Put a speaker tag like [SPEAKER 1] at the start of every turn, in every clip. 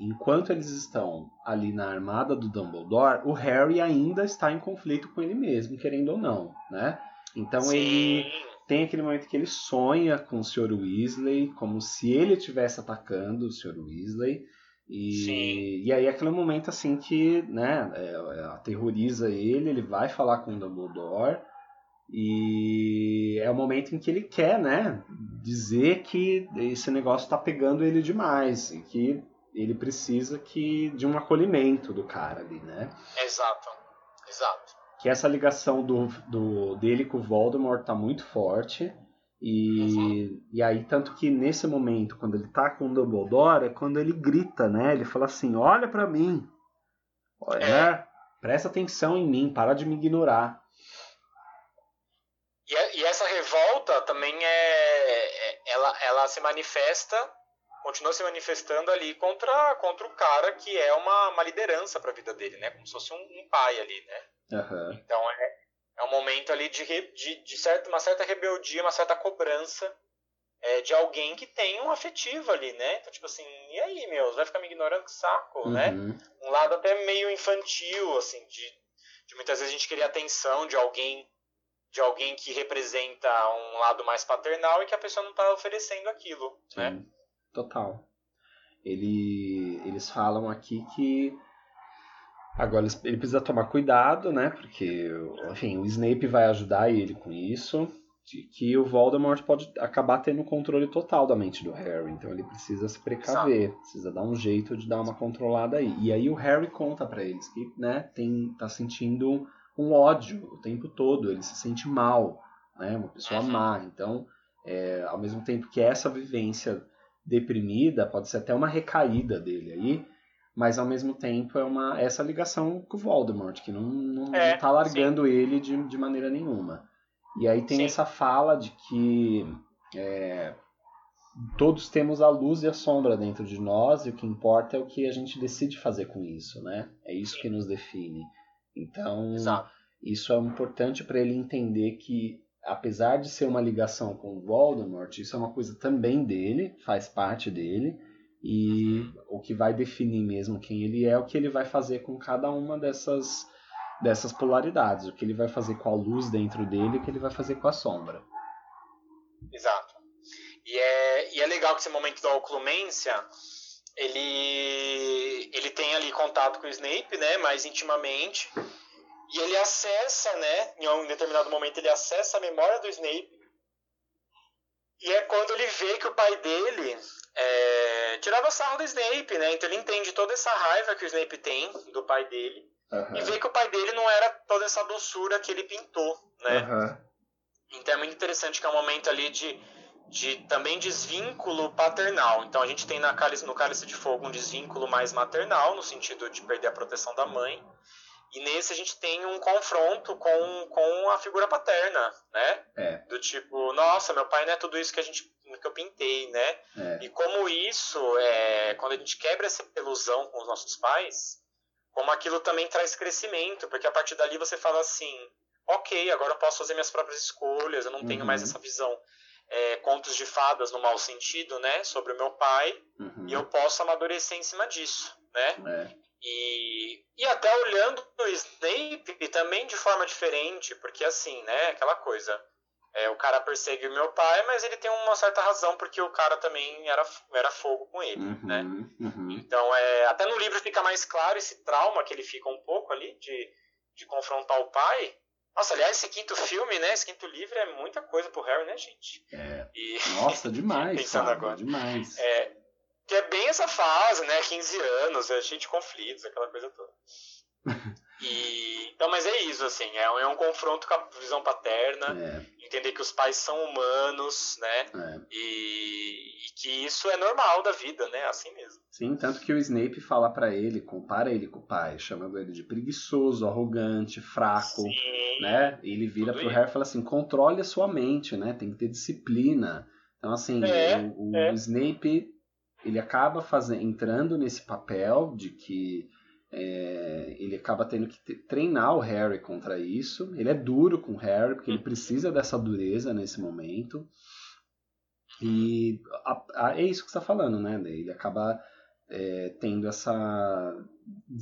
[SPEAKER 1] enquanto eles estão ali na armada do Dumbledore, o Harry ainda está em conflito com ele mesmo, querendo ou não, né? Então Sim. ele tem aquele momento que ele sonha com o Sr. Weasley, como se ele estivesse atacando o Sr. Weasley. E, e aí é aquele momento assim que né, é, é, aterroriza ele, ele vai falar com o Dumbledore. E é o momento em que ele quer, né, dizer que esse negócio está pegando ele demais e que ele precisa que de um acolhimento do cara ali, né?
[SPEAKER 2] Exato, exato.
[SPEAKER 1] Que essa ligação do, do dele com o Voldemort tá muito forte. E, uhum. e aí, tanto que nesse momento, quando ele tá com o Dumbledore, é quando ele grita, né? Ele fala assim: Olha para mim, olha, é. né? presta atenção em mim, para de me ignorar.
[SPEAKER 2] E, e essa revolta também é, é, ela, ela se manifesta continua se manifestando ali contra, contra o cara que é uma, uma liderança para a vida dele, né? Como se fosse um, um pai ali, né?
[SPEAKER 1] Uhum.
[SPEAKER 2] Então é, é um momento ali de, de, de certa, uma certa rebeldia, uma certa cobrança é, de alguém que tem um afetivo ali, né? Então, tipo assim, e aí, meu, vai ficar me ignorando que saco, né? uhum. né? Um lado até meio infantil, assim, de, de muitas vezes a gente queria atenção de alguém de alguém que representa um lado mais paternal e que a pessoa não está oferecendo aquilo, Sim. né?
[SPEAKER 1] Total. Ele, eles falam aqui que agora ele precisa tomar cuidado, né? Porque, enfim, o Snape vai ajudar ele com isso. De que o Voldemort pode acabar tendo o controle total da mente do Harry. Então ele precisa se precaver, Exato. precisa dar um jeito de dar uma controlada aí. E aí o Harry conta para eles que, né, tem, tá sentindo um ódio o tempo todo, ele se sente mal, né? Uma pessoa uhum. má. Então, é, ao mesmo tempo que essa vivência deprimida, pode ser até uma recaída dele aí, mas ao mesmo tempo é uma essa ligação com o Voldemort, que não, não, é, não tá largando sim. ele de, de maneira nenhuma. E aí tem sim. essa fala de que é, todos temos a luz e a sombra dentro de nós e o que importa é o que a gente decide fazer com isso, né? É isso que nos define. Então, Exato. isso é importante para ele entender que apesar de ser uma ligação com o Voldemort, isso é uma coisa também dele, faz parte dele. E o que vai definir mesmo quem ele é, é o que ele vai fazer com cada uma dessas, dessas polaridades. O que ele vai fazer com a luz dentro dele o que ele vai fazer com a sombra.
[SPEAKER 2] Exato. E é, e é legal que esse momento da oclumência, ele, ele tem ali contato com o Snape, né, mais intimamente. E ele acessa, né? Em um determinado momento ele acessa a memória do Snape. E é quando ele vê que o pai dele é, tirava sarro do Snape, né? Então ele entende toda essa raiva que o Snape tem do pai dele. Uhum. E vê que o pai dele não era toda essa doçura que ele pintou, né? Uhum. Então é muito interessante que é um momento ali de, de também desvínculo paternal. Então a gente tem na cálice, no Cálice de Fogo um desvínculo mais maternal, no sentido de perder a proteção da mãe. E nesse a gente tem um confronto com, com a figura paterna, né?
[SPEAKER 1] É.
[SPEAKER 2] Do tipo, nossa, meu pai não é tudo isso que a gente que eu pintei, né? É. E como isso, é, quando a gente quebra essa ilusão com os nossos pais, como aquilo também traz crescimento, porque a partir dali você fala assim, ok, agora eu posso fazer minhas próprias escolhas, eu não uhum. tenho mais uhum. essa visão é, contos de fadas no mau sentido, né? Sobre o meu pai, uhum. e eu posso amadurecer em cima disso, né?
[SPEAKER 1] É.
[SPEAKER 2] E, e até olhando o Snape também de forma diferente, porque assim, né, aquela coisa. É, o cara persegue o meu pai, mas ele tem uma certa razão, porque o cara também era, era fogo com ele, uhum, né? Uhum. Então, é, até no livro fica mais claro esse trauma que ele fica um pouco ali, de, de confrontar o pai, Nossa, aliás, esse quinto filme, né? Esse quinto livro é muita coisa pro Harry, né, gente?
[SPEAKER 1] É. E... Nossa, demais. Pensando cara, agora. Demais.
[SPEAKER 2] É, que é bem essa fase, né? 15 anos, é cheio de conflitos, aquela coisa toda. E, então, mas é isso, assim, é um, é um confronto com a visão paterna, é. entender que os pais são humanos, né? É. E, e, que isso é normal da vida, né? Assim mesmo.
[SPEAKER 1] Sim, tanto que o Snape fala para ele, compara ele com o pai, chamando ele de preguiçoso, arrogante, fraco, Sim, né? E ele vira pro isso. Harry e fala assim: controle a sua mente, né? Tem que ter disciplina. Então, assim, é, o, o é. Snape ele acaba fazendo, entrando nesse papel de que é, ele acaba tendo que treinar o Harry contra isso. Ele é duro com o Harry, porque ele precisa dessa dureza nesse momento. E a, a, é isso que você está falando, né? Ele acaba é, tendo essa.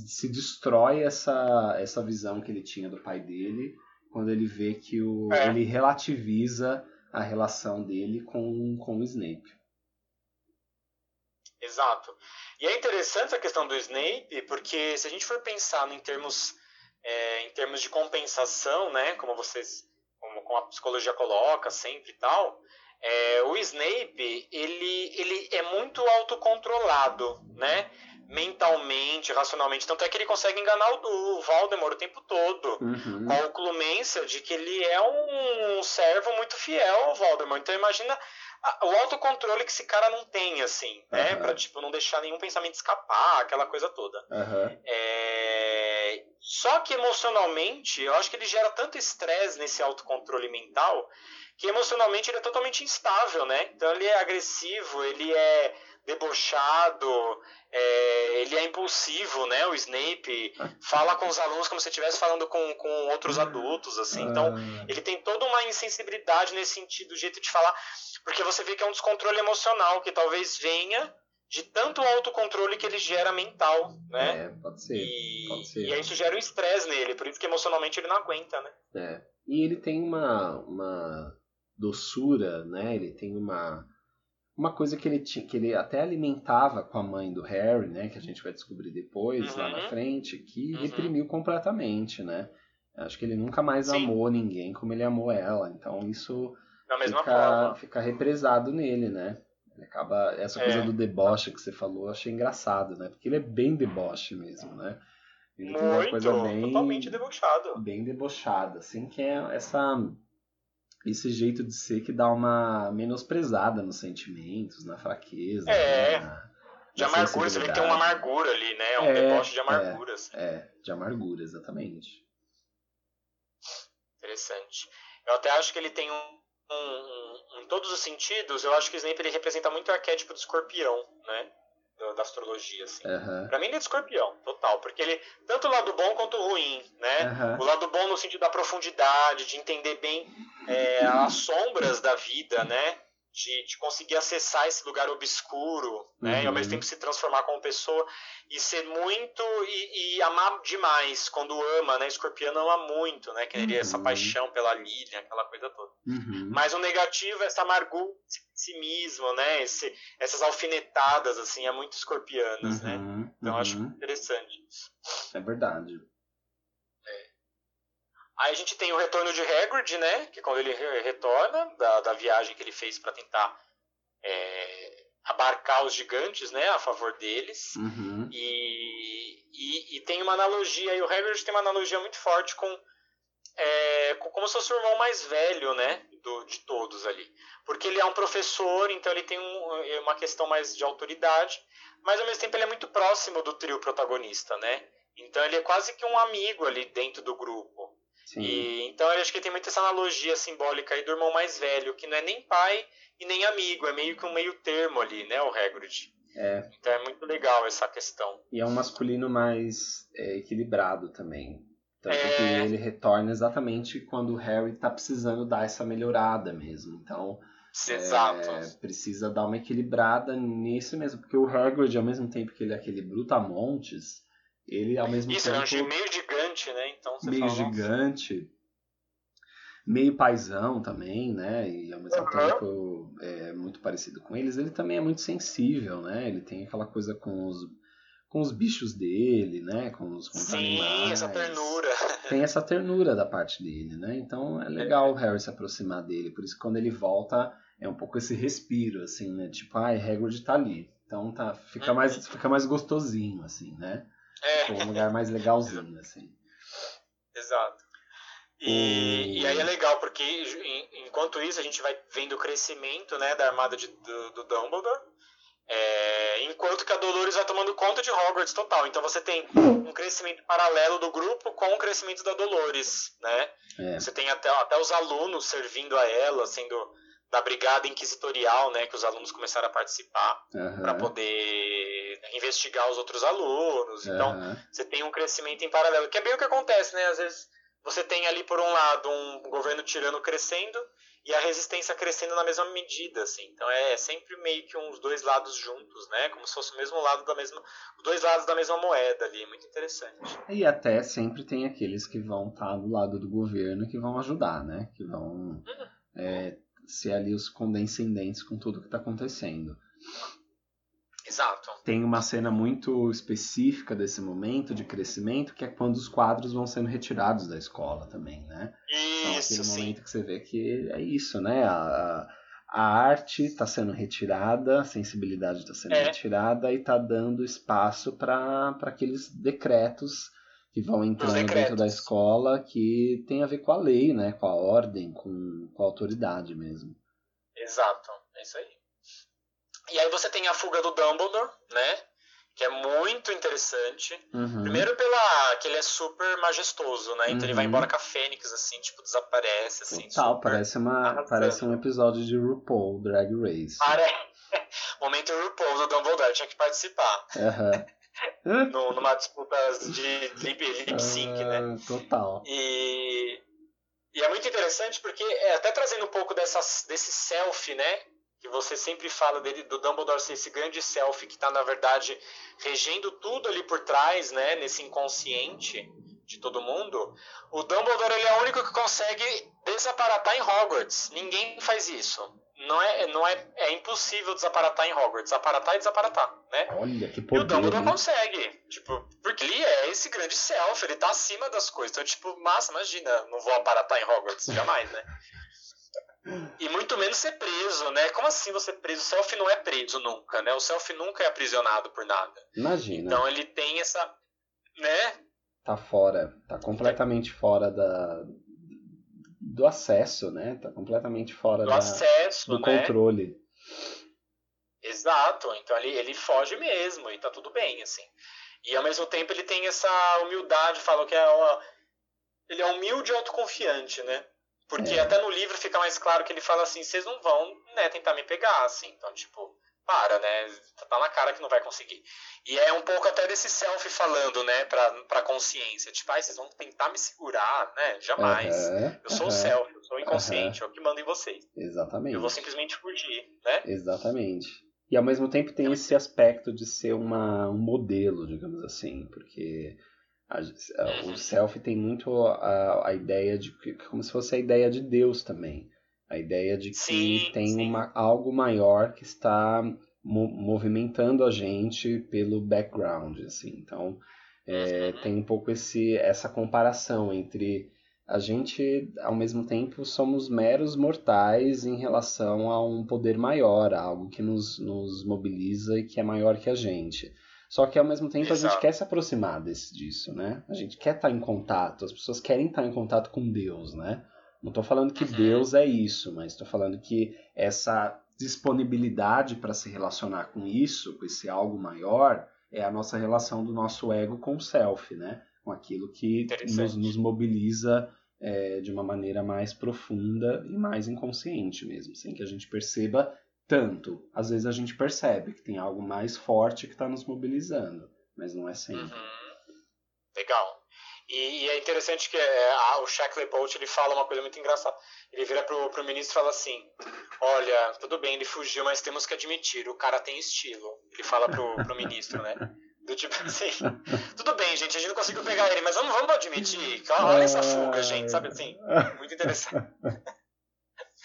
[SPEAKER 1] se destrói essa, essa visão que ele tinha do pai dele quando ele vê que o, é. ele relativiza a relação dele com, com o Snape.
[SPEAKER 2] Exato. E é interessante a questão do Snape, porque se a gente for pensar em termos, é, em termos de compensação, né, como vocês, como, como a psicologia coloca sempre e tal, é, o Snape ele, ele é muito autocontrolado, né? mentalmente, racionalmente. Tanto é que ele consegue enganar o, Voldemort o tempo todo. Uhum. Com a oclumência de que ele é um servo muito fiel ao Voldemort. Então imagina o autocontrole que esse cara não tem, assim, uhum. né? Pra, tipo, não deixar nenhum pensamento escapar, aquela coisa toda.
[SPEAKER 1] Uhum.
[SPEAKER 2] É... Só que emocionalmente, eu acho que ele gera tanto estresse nesse autocontrole mental que emocionalmente ele é totalmente instável, né? Então ele é agressivo, ele é debochado, é, ele é impulsivo, né? O Snape fala com os alunos como se estivesse falando com, com outros adultos, assim. Então, ah. ele tem toda uma insensibilidade nesse sentido, do jeito de falar, porque você vê que é um descontrole emocional que talvez venha de tanto autocontrole que ele gera mental, né?
[SPEAKER 1] É, pode ser.
[SPEAKER 2] E,
[SPEAKER 1] pode ser.
[SPEAKER 2] e aí isso gera um estresse nele, por isso que emocionalmente ele não aguenta, né?
[SPEAKER 1] É. E ele tem uma, uma doçura, né? Ele tem uma uma coisa que ele tinha, que ele até alimentava com a mãe do Harry, né, que a gente vai descobrir depois uhum. lá na uhum. frente, que uhum. reprimiu completamente, né? Acho que ele nunca mais Sim. amou ninguém como ele amou ela, então isso fica, fica represado nele, né? Ele acaba essa coisa é. do deboche que você falou, eu achei engraçado, né? Porque ele é bem deboche mesmo, né?
[SPEAKER 2] Ele Muito, tem uma coisa bem totalmente debochado.
[SPEAKER 1] Bem debochada, assim, que é essa esse jeito de ser que dá uma menosprezada nos sentimentos, na fraqueza.
[SPEAKER 2] É.
[SPEAKER 1] Né, na,
[SPEAKER 2] de amargura, você vê que tem uma amargura ali, né? É um é, deboche de amarguras.
[SPEAKER 1] É, é, de amargura, exatamente.
[SPEAKER 2] Interessante. Eu até acho que ele tem um, um, um, em todos os sentidos, eu acho que o Snape ele representa muito o arquétipo do escorpião, né? Da astrologia, assim.
[SPEAKER 1] Uhum.
[SPEAKER 2] Pra mim ele é de escorpião, total. Porque ele, tanto o lado bom quanto o ruim, né? Uhum. O lado bom no sentido da profundidade, de entender bem é, as sombras da vida, né? De, de conseguir acessar esse lugar obscuro, né? Uhum. E ao mesmo uhum. tempo se transformar como pessoa e ser muito e, e, amar demais quando ama, né? Escorpião ama muito, né? Que uhum. essa paixão pela Lilian, aquela coisa toda.
[SPEAKER 1] Uhum.
[SPEAKER 2] Mas o negativo é essa amargura, esse pessimismo, né? Esse, essas alfinetadas, assim, é muito escorpianas, né?
[SPEAKER 1] Uhum.
[SPEAKER 2] Então acho uhum. interessante isso.
[SPEAKER 1] É verdade.
[SPEAKER 2] Aí a gente tem o retorno de Hagrid, né? Que é quando ele retorna da, da viagem que ele fez para tentar é, abarcar os gigantes, né? A favor deles.
[SPEAKER 1] Uhum.
[SPEAKER 2] E, e, e, tem uma analogia, e o Hagrid tem uma analogia muito forte com, é, com como se fosse o irmão mais velho, né? Do, de todos ali. Porque ele é um professor, então ele tem um, é uma questão mais de autoridade, mas ao mesmo tempo ele é muito próximo do trio protagonista, né? Então ele é quase que um amigo ali dentro do grupo. E, então eu acho que tem muita essa analogia simbólica aí do irmão mais velho, que não é nem pai e nem amigo, é meio que um meio termo ali, né, o Hagrid.
[SPEAKER 1] É.
[SPEAKER 2] Então é muito legal essa questão.
[SPEAKER 1] E é um masculino mais é, equilibrado também. Tanto é... que ele retorna exatamente quando o Harry tá precisando dar essa melhorada mesmo. Então,
[SPEAKER 2] Exato.
[SPEAKER 1] É, precisa dar uma equilibrada nisso mesmo. Porque o Hagrid, ao mesmo tempo que ele é aquele brutamontes, ele ao mesmo
[SPEAKER 2] Isso,
[SPEAKER 1] tempo.
[SPEAKER 2] Isso, é um meio gigante, né? Então você
[SPEAKER 1] meio
[SPEAKER 2] fala,
[SPEAKER 1] gigante. Meio paisão também, né? E ao mesmo uhum. tempo é muito parecido com eles. Ele também é muito sensível, né? Ele tem aquela coisa com os, com os bichos dele, né? Com os, com
[SPEAKER 2] Sim,
[SPEAKER 1] animais.
[SPEAKER 2] essa ternura.
[SPEAKER 1] Tem essa ternura da parte dele, né? Então é legal o Harry se aproximar dele. Por isso que quando ele volta é um pouco esse respiro, assim, né? Tipo, ai, Hagrid tá ali. Então tá, fica,
[SPEAKER 2] Uhum.
[SPEAKER 1] mais, fica mais gostosinho, assim, né?
[SPEAKER 2] É,
[SPEAKER 1] Tipo, um lugar mais legalzinho, assim.
[SPEAKER 2] Exato. E, e aí é legal, porque enquanto isso a gente vai vendo o crescimento né, da armada de- do, do Dumbledore, é, enquanto que a Dolores vai tomando conta de Hogwarts total. Então você tem um crescimento paralelo do grupo com o crescimento da Dolores, né?
[SPEAKER 1] É.
[SPEAKER 2] Você tem até, até os alunos servindo a ela, sendo da brigada inquisitorial, né, que os alunos começaram a participar
[SPEAKER 1] Aham,
[SPEAKER 2] para poder investigar os outros alunos. Então,
[SPEAKER 1] aham.
[SPEAKER 2] você tem um crescimento em paralelo, que é bem o que acontece, né? Às vezes você tem ali por um lado um governo tirano crescendo e a resistência crescendo na mesma medida, assim. Então é sempre meio que uns dois lados juntos, né? Como se fosse o mesmo lado da mesma, os dois lados da mesma moeda ali, muito interessante.
[SPEAKER 1] E até sempre tem aqueles que vão estar do lado do governo que vão ajudar, né? Que vão
[SPEAKER 2] Uhum.
[SPEAKER 1] é, ser ali os condescendentes com tudo que está acontecendo.
[SPEAKER 2] Exato.
[SPEAKER 1] Tem uma cena muito específica desse momento de crescimento, que é quando os quadros vão sendo retirados da escola também, né? Então,
[SPEAKER 2] Isso,
[SPEAKER 1] aquele
[SPEAKER 2] sim.
[SPEAKER 1] momento que você vê que é isso, né? A, a, a arte está sendo retirada, a sensibilidade está sendo
[SPEAKER 2] É.
[SPEAKER 1] retirada e está dando espaço para aqueles decretos que vão entrando dentro da escola que tem a ver com a lei, né? Com a ordem, com, com a autoridade mesmo.
[SPEAKER 2] Exato, é isso aí. E aí você tem a fuga do Dumbledore, né? Que é muito interessante.
[SPEAKER 1] Uhum.
[SPEAKER 2] Primeiro pela que ele é super majestoso, né? Então ele vai
[SPEAKER 1] Uhum.
[SPEAKER 2] embora com a Fênix, assim, tipo, desaparece, assim.
[SPEAKER 1] Total, parece, uma,
[SPEAKER 2] arrasando.
[SPEAKER 1] parece um episódio de RuPaul, Drag Race.
[SPEAKER 2] Pare... Momento RuPaul do Dumbledore, tinha que participar.
[SPEAKER 1] Aham.
[SPEAKER 2] No, numa disputa de lip, lip sync, né?
[SPEAKER 1] Ah, Total.
[SPEAKER 2] E, e é muito interessante porque, é, até trazendo um pouco dessa, desse self, né? Que você sempre fala dele, do Dumbledore ser esse grande self que está, na verdade, regendo tudo ali por trás, né? Nesse inconsciente de todo mundo. O Dumbledore ele é o único que consegue desaparatar em Hogwarts. Ninguém faz isso. Não é, não é, é impossível desaparatar em Hogwarts. Aparatar e desaparatar, né?
[SPEAKER 1] Olha que
[SPEAKER 2] E o
[SPEAKER 1] poder.
[SPEAKER 2] Dumbledore
[SPEAKER 1] hein?
[SPEAKER 2] consegue, tipo, porque ele é esse grande self, ele tá acima das coisas. Então, tipo, massa, imagina, não vou aparatar em Hogwarts, jamais, né? E muito menos ser preso, né? Como assim você é preso? O self não é preso nunca, né? O self nunca é aprisionado por nada.
[SPEAKER 1] Imagina.
[SPEAKER 2] Então ele tem essa, né?
[SPEAKER 1] tá fora, tá completamente fora da do acesso, né? Tá completamente fora
[SPEAKER 2] Do
[SPEAKER 1] da,
[SPEAKER 2] acesso,
[SPEAKER 1] do
[SPEAKER 2] né?
[SPEAKER 1] controle.
[SPEAKER 2] Exato, então ele, ele foge mesmo e tá tudo bem, assim. E ao mesmo tempo ele tem essa humildade, fala que é ó, ele é humilde e autoconfiante, né? Porque
[SPEAKER 1] É.
[SPEAKER 2] até no livro fica mais claro que ele fala assim, vocês não vão, né, tentar me pegar, assim. Então, tipo, para, né? Tá na cara que não vai conseguir. E é um pouco até desse self falando, né, pra, pra consciência. Tipo, ai, vocês vão tentar me segurar, né? Jamais.
[SPEAKER 1] Aham,
[SPEAKER 2] Eu sou o
[SPEAKER 1] aham,
[SPEAKER 2] self, eu sou o inconsciente, é o que manda em vocês.
[SPEAKER 1] Exatamente.
[SPEAKER 2] Eu vou simplesmente fugir, né?
[SPEAKER 1] Exatamente. E ao mesmo tempo tem esse aspecto de ser uma, um modelo, digamos assim, porque a- a- o self tem muito a, a ideia de que como se fosse a ideia de Deus também. A ideia de que
[SPEAKER 2] Sim,
[SPEAKER 1] tem
[SPEAKER 2] sim.
[SPEAKER 1] uma, algo maior que está mo- movimentando a gente pelo background, assim. Então, é,
[SPEAKER 2] Uhum.
[SPEAKER 1] tem um pouco esse, essa comparação entre a gente, ao mesmo tempo, somos meros mortais em relação a um poder maior, a algo que nos, nos mobiliza e que é maior que a gente. Só que, ao mesmo tempo, a gente
[SPEAKER 2] Exato.
[SPEAKER 1] quer se aproximar desse, disso, né? A gente quer estar em contato, as pessoas querem estar em contato com Deus, né? Não estou falando que. Deus é isso, mas estou falando que essa disponibilidade para se relacionar com isso, com esse algo maior, é a nossa relação do nosso ego com o self, né? Com aquilo que nos, nos mobiliza é, de uma maneira mais profunda e mais inconsciente mesmo, sem que a gente perceba tanto. Às vezes a gente percebe que tem algo mais forte que está nos mobilizando, mas não é sempre.
[SPEAKER 2] Uhum. Legal. E, e é interessante que é, a- o Shackley Bolt ele fala uma coisa muito engraçada. Ele vira pro, pro ministro e fala assim: Olha, tudo bem, ele fugiu, mas temos que admitir, o cara tem estilo. Ele fala pro, pro ministro, né? Do tipo assim, tudo bem, gente, a gente não conseguiu pegar ele, mas vamos, vamos admitir. Olha essa fuga, gente, sabe assim? Muito interessante.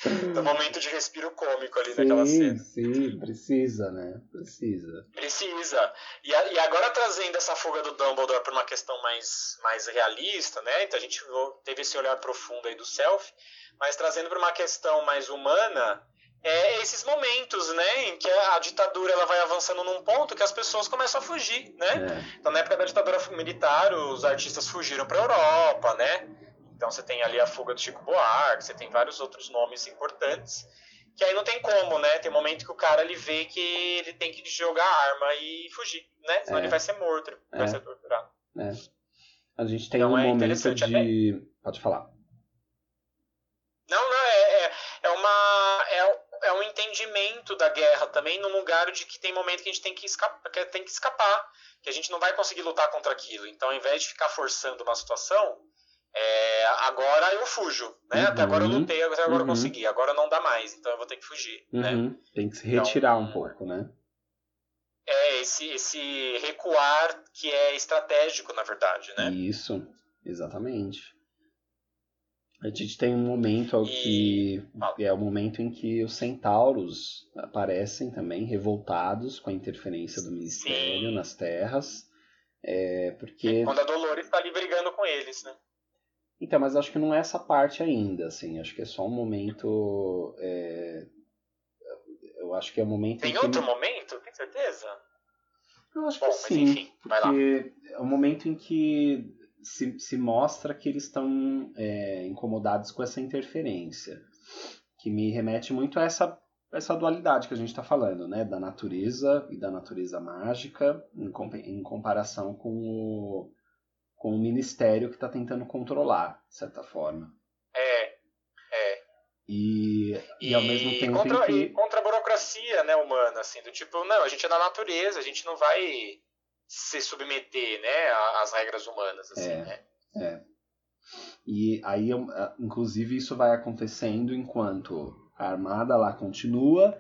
[SPEAKER 2] do momento de respiro cômico ali
[SPEAKER 1] sim,
[SPEAKER 2] naquela cena.
[SPEAKER 1] Sim, precisa, né? Precisa.
[SPEAKER 2] Precisa. E, a, e agora trazendo essa fuga do Dumbledore para uma questão mais, mais realista, né? Então a gente teve esse olhar profundo aí do self, mas trazendo para uma questão mais humana, é esses momentos, né, em que a, ditadura ela vai avançando num ponto que as pessoas começam a fugir, né? É. Então na época da ditadura militar, os artistas fugiram para a Europa, né? Então você tem ali a fuga do Chico Buarque, você tem vários outros nomes importantes, que aí não tem como, né? Tem um momento que o cara ele vê que ele tem que jogar a arma e fugir, né? Senão é. ele vai ser morto, ele é. vai ser torturado.
[SPEAKER 1] É. A gente tem então, um é momento de... Pode falar.
[SPEAKER 2] Não, não, é, é, é uma... É, é um entendimento da guerra também, num lugar de que tem momento que a gente tem que, escapar, que tem que escapar, que a gente não vai conseguir lutar contra aquilo. Então, ao invés de ficar forçando uma situação, é, agora eu fujo, né? Uhum, Até agora eu lutei, até agora uhum. eu consegui, agora não dá mais, então eu vou ter que fugir, né?
[SPEAKER 1] uhum, né? Tem que se retirar então, um pouco, né?
[SPEAKER 2] É, esse, esse recuar que é estratégico, na verdade, né?
[SPEAKER 1] Isso, exatamente. A gente tem um momento que e... é o momento em que os centauros aparecem também revoltados com a interferência do ministério Sim. nas terras, é, porque é
[SPEAKER 2] quando a Dolores está ali brigando com eles, né?
[SPEAKER 1] Então, mas acho que não é essa parte ainda, assim. Acho que é só um momento. É... Eu acho que é o um momento.
[SPEAKER 2] Tem outro que... momento? Tem certeza?
[SPEAKER 1] Eu acho Bom, que sim. Enfim, porque é o um momento em que se, se mostra que eles estão é, incomodados com essa interferência. Que me remete muito a essa, essa dualidade que a gente está falando, né? Da natureza e da natureza mágica, em, em comparação com o com o ministério que está tentando controlar, de certa forma.
[SPEAKER 2] É, é.
[SPEAKER 1] E, e, e ao mesmo tempo
[SPEAKER 2] contra,
[SPEAKER 1] que...
[SPEAKER 2] contra a burocracia né, humana, assim, do tipo, não, a gente é da natureza, a gente não vai se submeter né, às regras humanas, assim,
[SPEAKER 1] é,
[SPEAKER 2] né?
[SPEAKER 1] É. E aí, inclusive, isso vai acontecendo enquanto a armada lá continua,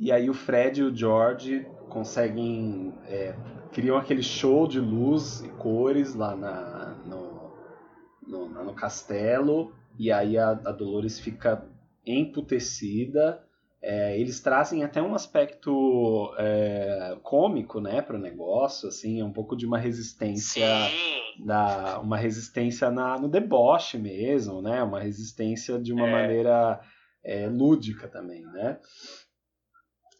[SPEAKER 1] e aí o Fred e o George conseguem é, criam aquele show de luz e cores lá na, no, no, no castelo, e aí a, a Dolores fica emputecida. É, eles trazem até um aspecto é, cômico, né, para o negócio, assim, é um pouco de uma resistência, da, uma resistência na, no deboche mesmo, né, uma resistência de uma é. maneira é, lúdica também, né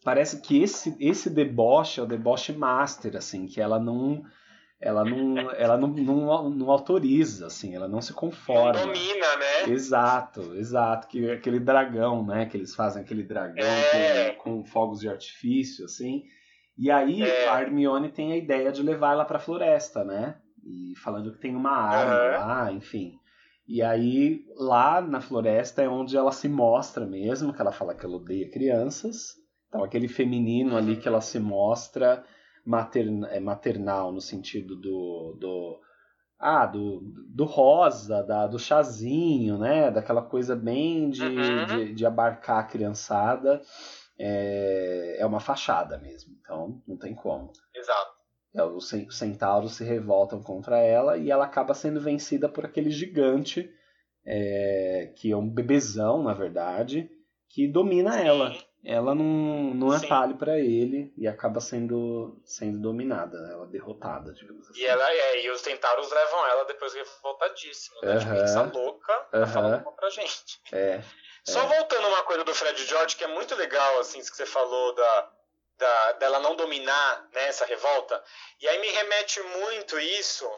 [SPEAKER 1] parece que esse, esse deboche é o deboche master, assim, que ela não ela não ela não, não, não autoriza, assim, ela não se conforma.
[SPEAKER 2] Não domina, né?
[SPEAKER 1] Exato, exato, que aquele dragão, né, que eles fazem aquele dragão é. com, com, fogos de artifício, assim. E aí é. a Hermione tem a ideia de levar ela para a floresta, né? E falando que tem uma arma uhum. lá, enfim. E aí lá na floresta é onde ela se mostra mesmo, que ela fala que ela odeia crianças então, aquele feminino ali que ela se mostra é, maternal no sentido do, do ah, do, do rosa, da, do chazinho, né? Daquela coisa bem de, uhum. de, de, abarcar a criançada. É, é uma fachada mesmo, então não tem como.
[SPEAKER 2] Exato.
[SPEAKER 1] É, os centauros se revoltam contra ela e ela acaba sendo vencida por aquele gigante, é, que é um bebezão, na verdade, que domina ela ela não, não é Sim. talho para ele e acaba sendo, sendo dominada, ela derrotada, digamos assim.
[SPEAKER 2] E, ela, é, e os Centauros levam ela depois revoltadíssima, né? Tipo, essa louca tá falando contra a gente.
[SPEAKER 1] É.
[SPEAKER 2] Só
[SPEAKER 1] é.
[SPEAKER 2] voltando uma coisa do Fred George, que é muito legal, assim, isso que você falou da, da, dela não dominar né, essa revolta. E aí me remete muito isso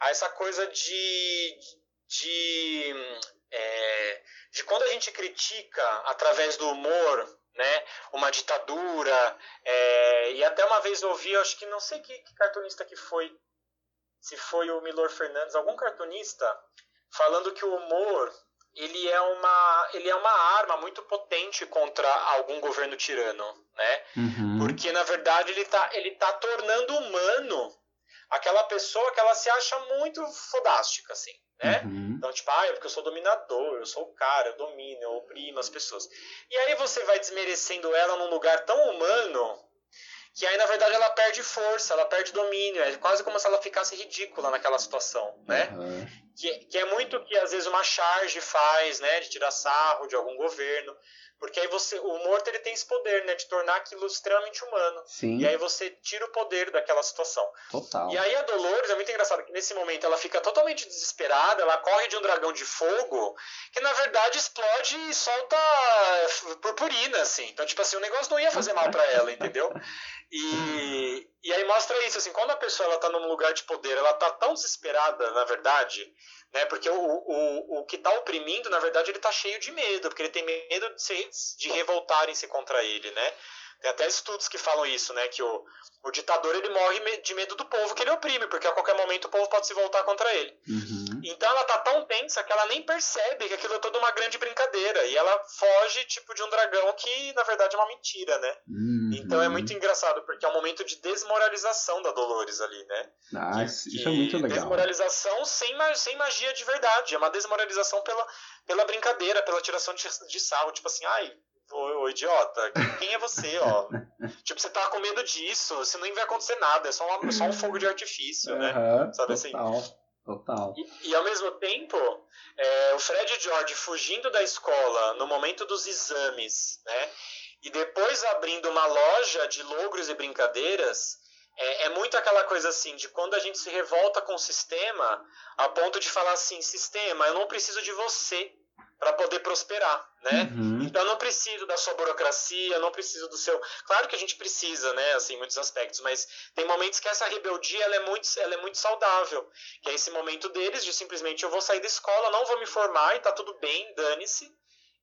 [SPEAKER 2] a essa coisa de. de é, de quando a gente critica através do humor né? Uma ditadura. É, e até uma vez eu ouvi, acho que não sei que, que, cartunista que foi, se foi o Milor Fernandes, algum cartunista, falando que o humor ele é uma ele é uma arma muito potente contra algum governo tirano, né?
[SPEAKER 1] Uhum.
[SPEAKER 2] Porque na verdade ele tá ele tá tornando humano aquela pessoa que ela se acha muito fodástica assim né? Uhum. Então, tipo, ah, é porque eu sou dominador, eu sou o cara, eu domino, eu oprimo as pessoas. E aí você vai desmerecendo ela num lugar tão humano que aí, na verdade, ela perde força, ela perde domínio. É quase como se ela ficasse ridícula naquela situação, né? Uhum. Que, que é muito que às vezes uma charge faz, né, de tirar sarro de algum governo, porque aí você, o morto ele tem esse poder, né, de tornar aquilo extremamente humano.
[SPEAKER 1] Sim.
[SPEAKER 2] E aí você tira o poder daquela situação.
[SPEAKER 1] Total.
[SPEAKER 2] E aí a Dolores é muito engraçado que nesse momento ela fica totalmente desesperada, ela corre de um dragão de fogo, que na verdade explode e solta purpurina, assim. Então, tipo assim, o negócio não ia fazer mal para ela, entendeu? E, e aí mostra isso, assim, quando a pessoa ela tá num lugar de poder, ela tá tão desesperada, na verdade, né? Porque o, o, o que tá oprimindo, na verdade, ele tá cheio de medo, porque ele tem medo de, se, de revoltarem-se contra ele, né? Tem até estudos que falam isso, né? Que o, o ditador ele morre de medo do povo que ele oprime, porque a qualquer momento o povo pode se voltar contra ele.
[SPEAKER 1] Uhum.
[SPEAKER 2] Então ela tá tão tensa que ela nem percebe que aquilo é toda uma grande brincadeira. E ela foge, tipo, de um dragão que, na verdade, é uma mentira, né?
[SPEAKER 1] Uhum.
[SPEAKER 2] Então é muito engraçado, porque é um momento de desmoralização da Dolores ali, né?
[SPEAKER 1] Ah, isso é muito legal.
[SPEAKER 2] Desmoralização sem, sem magia de verdade. É uma desmoralização pela, pela brincadeira, pela tiração de, de sarro. Tipo assim, ai, Ô, ô, idiota, quem é você, ó? tipo, você tá com medo disso, senão não vai acontecer nada, é só, uma, só um fogo de artifício, né?
[SPEAKER 1] Uhum, Sabe total, assim? Total.
[SPEAKER 2] E, e, ao mesmo tempo, é, o Fred e George fugindo da escola no momento dos exames, né? E depois abrindo uma loja de logros e brincadeiras, é, é, muito aquela coisa assim, de quando a gente se revolta com o sistema, a ponto de falar assim, sistema, eu não preciso de você para poder prosperar, né?
[SPEAKER 1] Uhum.
[SPEAKER 2] Então não preciso da sua burocracia, não preciso do seu. Claro que a gente precisa, né? Assim, muitos aspectos, mas tem momentos que essa rebeldia ela é muito, ela é muito saudável. Que é esse momento deles de simplesmente eu vou sair da escola, não vou me formar e tá tudo bem, dane-se.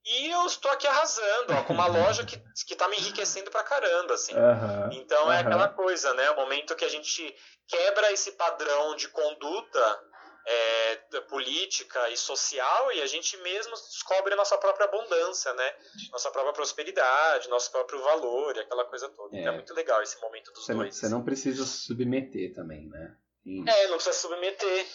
[SPEAKER 2] E eu estou aqui arrasando, ó, com uma loja que, que tá me enriquecendo pra caramba, assim.
[SPEAKER 1] Uhum.
[SPEAKER 2] Então
[SPEAKER 1] uhum.
[SPEAKER 2] é aquela coisa, né? O momento que a gente quebra esse padrão de conduta é, política e social e a gente mesmo descobre a nossa própria abundância, né? Nossa própria prosperidade, nosso próprio valor e aquela coisa toda. É. Então é muito legal esse momento dos
[SPEAKER 1] você
[SPEAKER 2] dois.
[SPEAKER 1] Não, você não precisa se submeter também, né?
[SPEAKER 2] É, não precisa se submeter.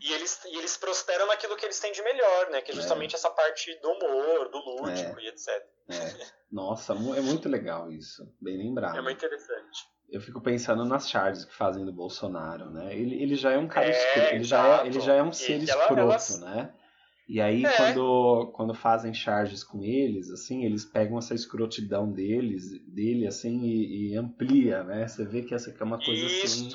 [SPEAKER 2] E eles, e eles prosperam naquilo que eles têm de melhor, né? Que é justamente é. essa parte do humor, do lúdico
[SPEAKER 1] é.
[SPEAKER 2] e etc.
[SPEAKER 1] É. Nossa, é muito legal isso. Bem lembrado.
[SPEAKER 2] É muito interessante
[SPEAKER 1] eu fico pensando nas charges que fazem do Bolsonaro, né? Ele, ele já é um cara
[SPEAKER 2] é,
[SPEAKER 1] escroto, ele já é, ele já é um ser escroto,
[SPEAKER 2] elas...
[SPEAKER 1] né? E aí é. quando, quando fazem charges com eles, assim, eles pegam essa escrotidão deles, dele assim e, e amplia, né? Você vê que essa é uma coisa assim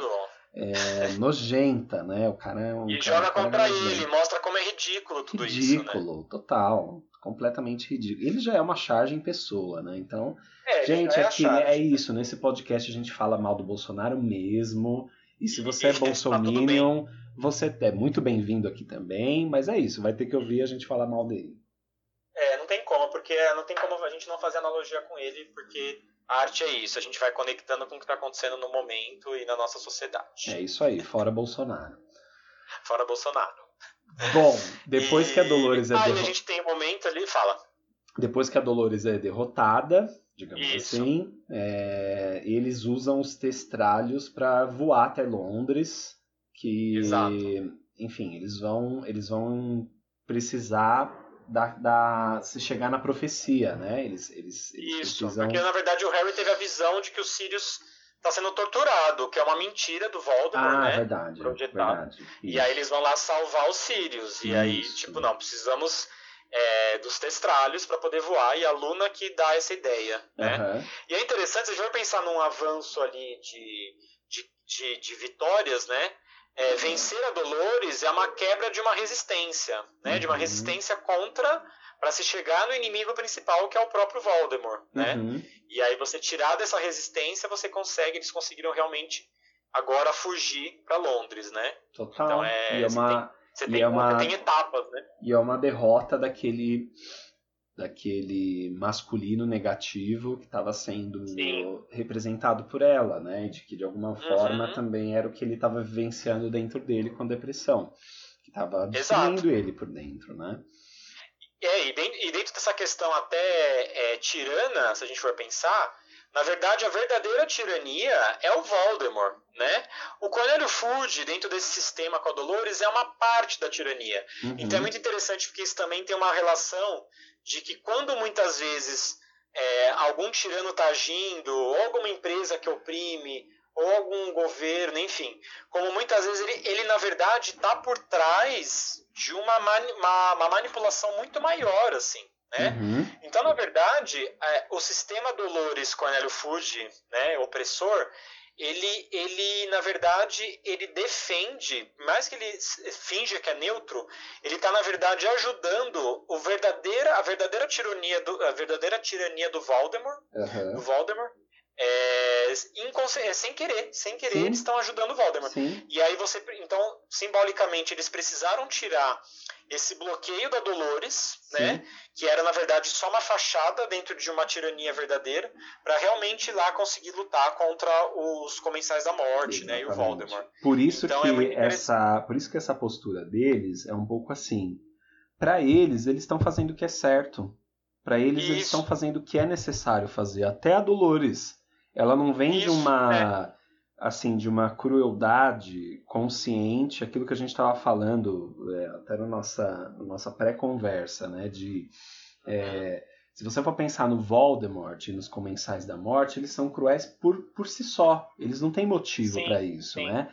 [SPEAKER 1] é, nojenta, né? O cara é um
[SPEAKER 2] e
[SPEAKER 1] cara,
[SPEAKER 2] joga contra ele, mostra como é ridículo tudo
[SPEAKER 1] ridículo,
[SPEAKER 2] isso, né?
[SPEAKER 1] Ridículo, total, completamente ridículo. Ele já é uma charge em pessoa, né? Então
[SPEAKER 2] é,
[SPEAKER 1] gente,
[SPEAKER 2] é,
[SPEAKER 1] aqui, é isso. Nesse podcast a gente fala mal do Bolsonaro mesmo. E se você é bolsominion, você é muito bem-vindo aqui também. Mas é isso, vai ter que ouvir a gente falar mal dele.
[SPEAKER 2] É, não tem como, porque não tem como a gente não fazer analogia com ele, porque a arte é isso. A gente vai conectando com o que está acontecendo no momento e na nossa sociedade.
[SPEAKER 1] É isso aí, fora Bolsonaro.
[SPEAKER 2] fora Bolsonaro.
[SPEAKER 1] Bom, depois
[SPEAKER 2] e...
[SPEAKER 1] que a Dolores é derrotada.
[SPEAKER 2] a gente tem um momento ali, fala.
[SPEAKER 1] Depois que a Dolores é derrotada, digamos
[SPEAKER 2] Isso.
[SPEAKER 1] assim. É, eles usam os testralhos para voar até Londres, que,
[SPEAKER 2] Exato.
[SPEAKER 1] enfim, eles vão, eles vão precisar da, da, se chegar na profecia, né? Eles, eles, eles
[SPEAKER 2] Isso,
[SPEAKER 1] precisam...
[SPEAKER 2] porque na verdade o Harry teve a visão de que o Sirius está sendo torturado, que é uma mentira do Voldemort,
[SPEAKER 1] ah,
[SPEAKER 2] né?
[SPEAKER 1] verdade,
[SPEAKER 2] Projetado.
[SPEAKER 1] verdade.
[SPEAKER 2] E aí eles vão lá salvar o Sirius. E aí,
[SPEAKER 1] Isso.
[SPEAKER 2] tipo, não, precisamos é, dos testralhos para poder voar e a Luna que dá essa ideia, né?
[SPEAKER 1] Aham.
[SPEAKER 2] E é interessante, se a gente vai pensar num avanço ali de, de, de, de vitórias, né? É, vencer a Dolores é uma quebra de uma resistência, né? De uma
[SPEAKER 1] Uhum.
[SPEAKER 2] resistência contra para se chegar no inimigo principal que é o próprio Voldemort, né?
[SPEAKER 1] Uhum.
[SPEAKER 2] E aí você tirar dessa resistência, você consegue, eles conseguiram realmente agora fugir para Londres, né?
[SPEAKER 1] Total.
[SPEAKER 2] Então é-
[SPEAKER 1] e, é
[SPEAKER 2] você
[SPEAKER 1] uma,
[SPEAKER 2] Você
[SPEAKER 1] E
[SPEAKER 2] tem,
[SPEAKER 1] é uma-
[SPEAKER 2] tem etapas, né?
[SPEAKER 1] e é uma derrota daquele daquele masculino negativo que estava sendo
[SPEAKER 2] Sim.
[SPEAKER 1] representado por ela, né? De que de alguma forma
[SPEAKER 2] Uhum.
[SPEAKER 1] também era o que ele estava vivenciando dentro dele com depressão, que estava destruindo ele por dentro, né?
[SPEAKER 2] É, e dentro, e dentro dessa questão até é, tirana, se a gente for pensar, na verdade a verdadeira tirania é o Voldemort, né? O Cornélio Fudge, dentro desse sistema com a Dolores, é uma parte da tirania.
[SPEAKER 1] Uhum.
[SPEAKER 2] Então é muito interessante porque isso também tem uma relação de que quando muitas vezes é, algum tirano está agindo, ou alguma empresa que oprime, ou algum governo, enfim. Como muitas vezes ele, ele na verdade, está por trás de uma, mani uma, uma, manipulação muito maior, assim. Né? Uhum. Então, na verdade, é, o sistema Dolores Cornélio Fuji, né, opressor, ele, ele, na verdade, ele defende, mais que ele finge que é neutro, ele está, na verdade, ajudando o verdadeira, a verdadeira tirania do, a verdadeira tirania do Voldemort, uhum. do Voldemort é, é, sem querer, sem querer, Sim. eles estão ajudando o Voldemort. Sim. E aí você, então, simbolicamente, eles precisaram tirar esse bloqueio da Dolores, né, que era na verdade só uma fachada dentro de uma tirania verdadeira, para realmente lá conseguir lutar contra os comensais da morte, Exatamente. né, e o Voldemort.
[SPEAKER 1] Por isso então, que é essa, por isso que essa postura deles é um pouco assim. Para eles, eles estão fazendo o que é certo. Para eles, isso. eles estão fazendo o que é necessário fazer. Até a Dolores ela não vem Isso, de uma é. assim de uma crueldade consciente, aquilo que a gente estava falando é, até na nossa nossa pré-conversa, né? De é, se você for pensar no Voldemort e nos Comensais da Morte, eles são cruéis por, por si só. Eles não têm motivo para isso, sim. né?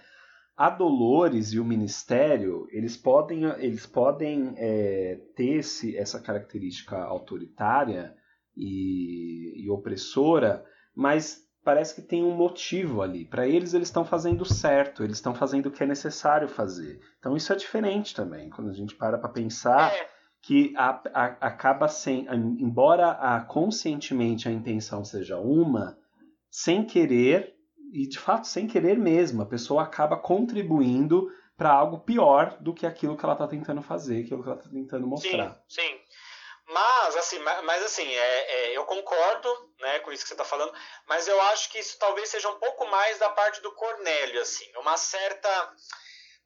[SPEAKER 1] A Dolores e o Ministério, eles podem, eles podem é, ter esse, essa característica autoritária e, e opressora, mas parece que tem um motivo ali. Para eles, eles estão fazendo certo, eles estão fazendo o que é necessário fazer. Então isso é diferente também, quando a gente para para pensar é. que a, a, acaba sem, embora a, conscientemente a intenção seja uma, sem querer e de fato sem querer mesmo, a pessoa acaba contribuindo para algo pior do que aquilo que ela está tentando fazer, aquilo que ela está tentando mostrar.
[SPEAKER 2] Sim, sim. Mas, assim, mas, assim é, é, eu concordo né, com isso que você está falando, mas eu acho que isso talvez seja um pouco mais da parte do Cornélio, assim, uma certa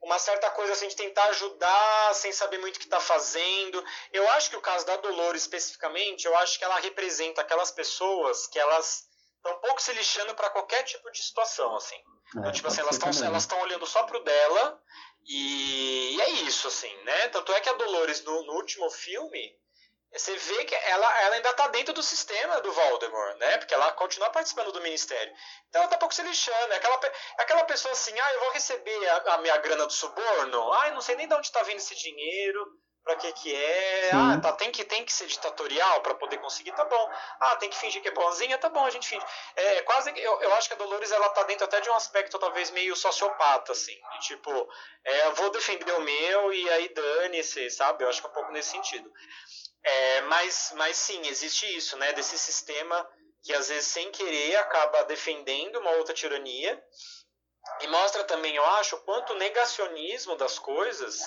[SPEAKER 2] uma certa coisa assim de tentar ajudar sem saber muito o que está fazendo. Eu acho que o caso da Dolores especificamente, eu acho que ela representa aquelas pessoas que elas estão um pouco se lixando para qualquer tipo de situação, assim. É, então, tipo assim, elas estão elas estão olhando só pro dela e, e é isso, assim, né? Tanto é que a Dolores no, no último filme você vê que ela, ela ainda está dentro do sistema do Voldemort, né? Porque ela continua participando do ministério. Então ela tá um pouco se lixando. É aquela, aquela pessoa assim, ah, eu vou receber a, a minha grana do suborno. Ah, não sei nem de onde está vindo esse dinheiro. Pra que que é? Sim. Ah, tá, tem que, tem que ser ditatorial para poder conseguir, tá bom. Ah, tem que fingir que é bonzinha, tá bom, a gente finge. É, quase, eu, eu acho que a Dolores, ela tá dentro até de um aspecto talvez meio sociopata, assim. De, tipo, é, eu vou defender o meu e aí dane-se, sabe? Eu acho que é um pouco nesse sentido. É, mas, mas sim, existe isso, né? Desse sistema que às vezes sem querer acaba defendendo uma outra tirania e mostra também, eu acho, o quanto o negacionismo das coisas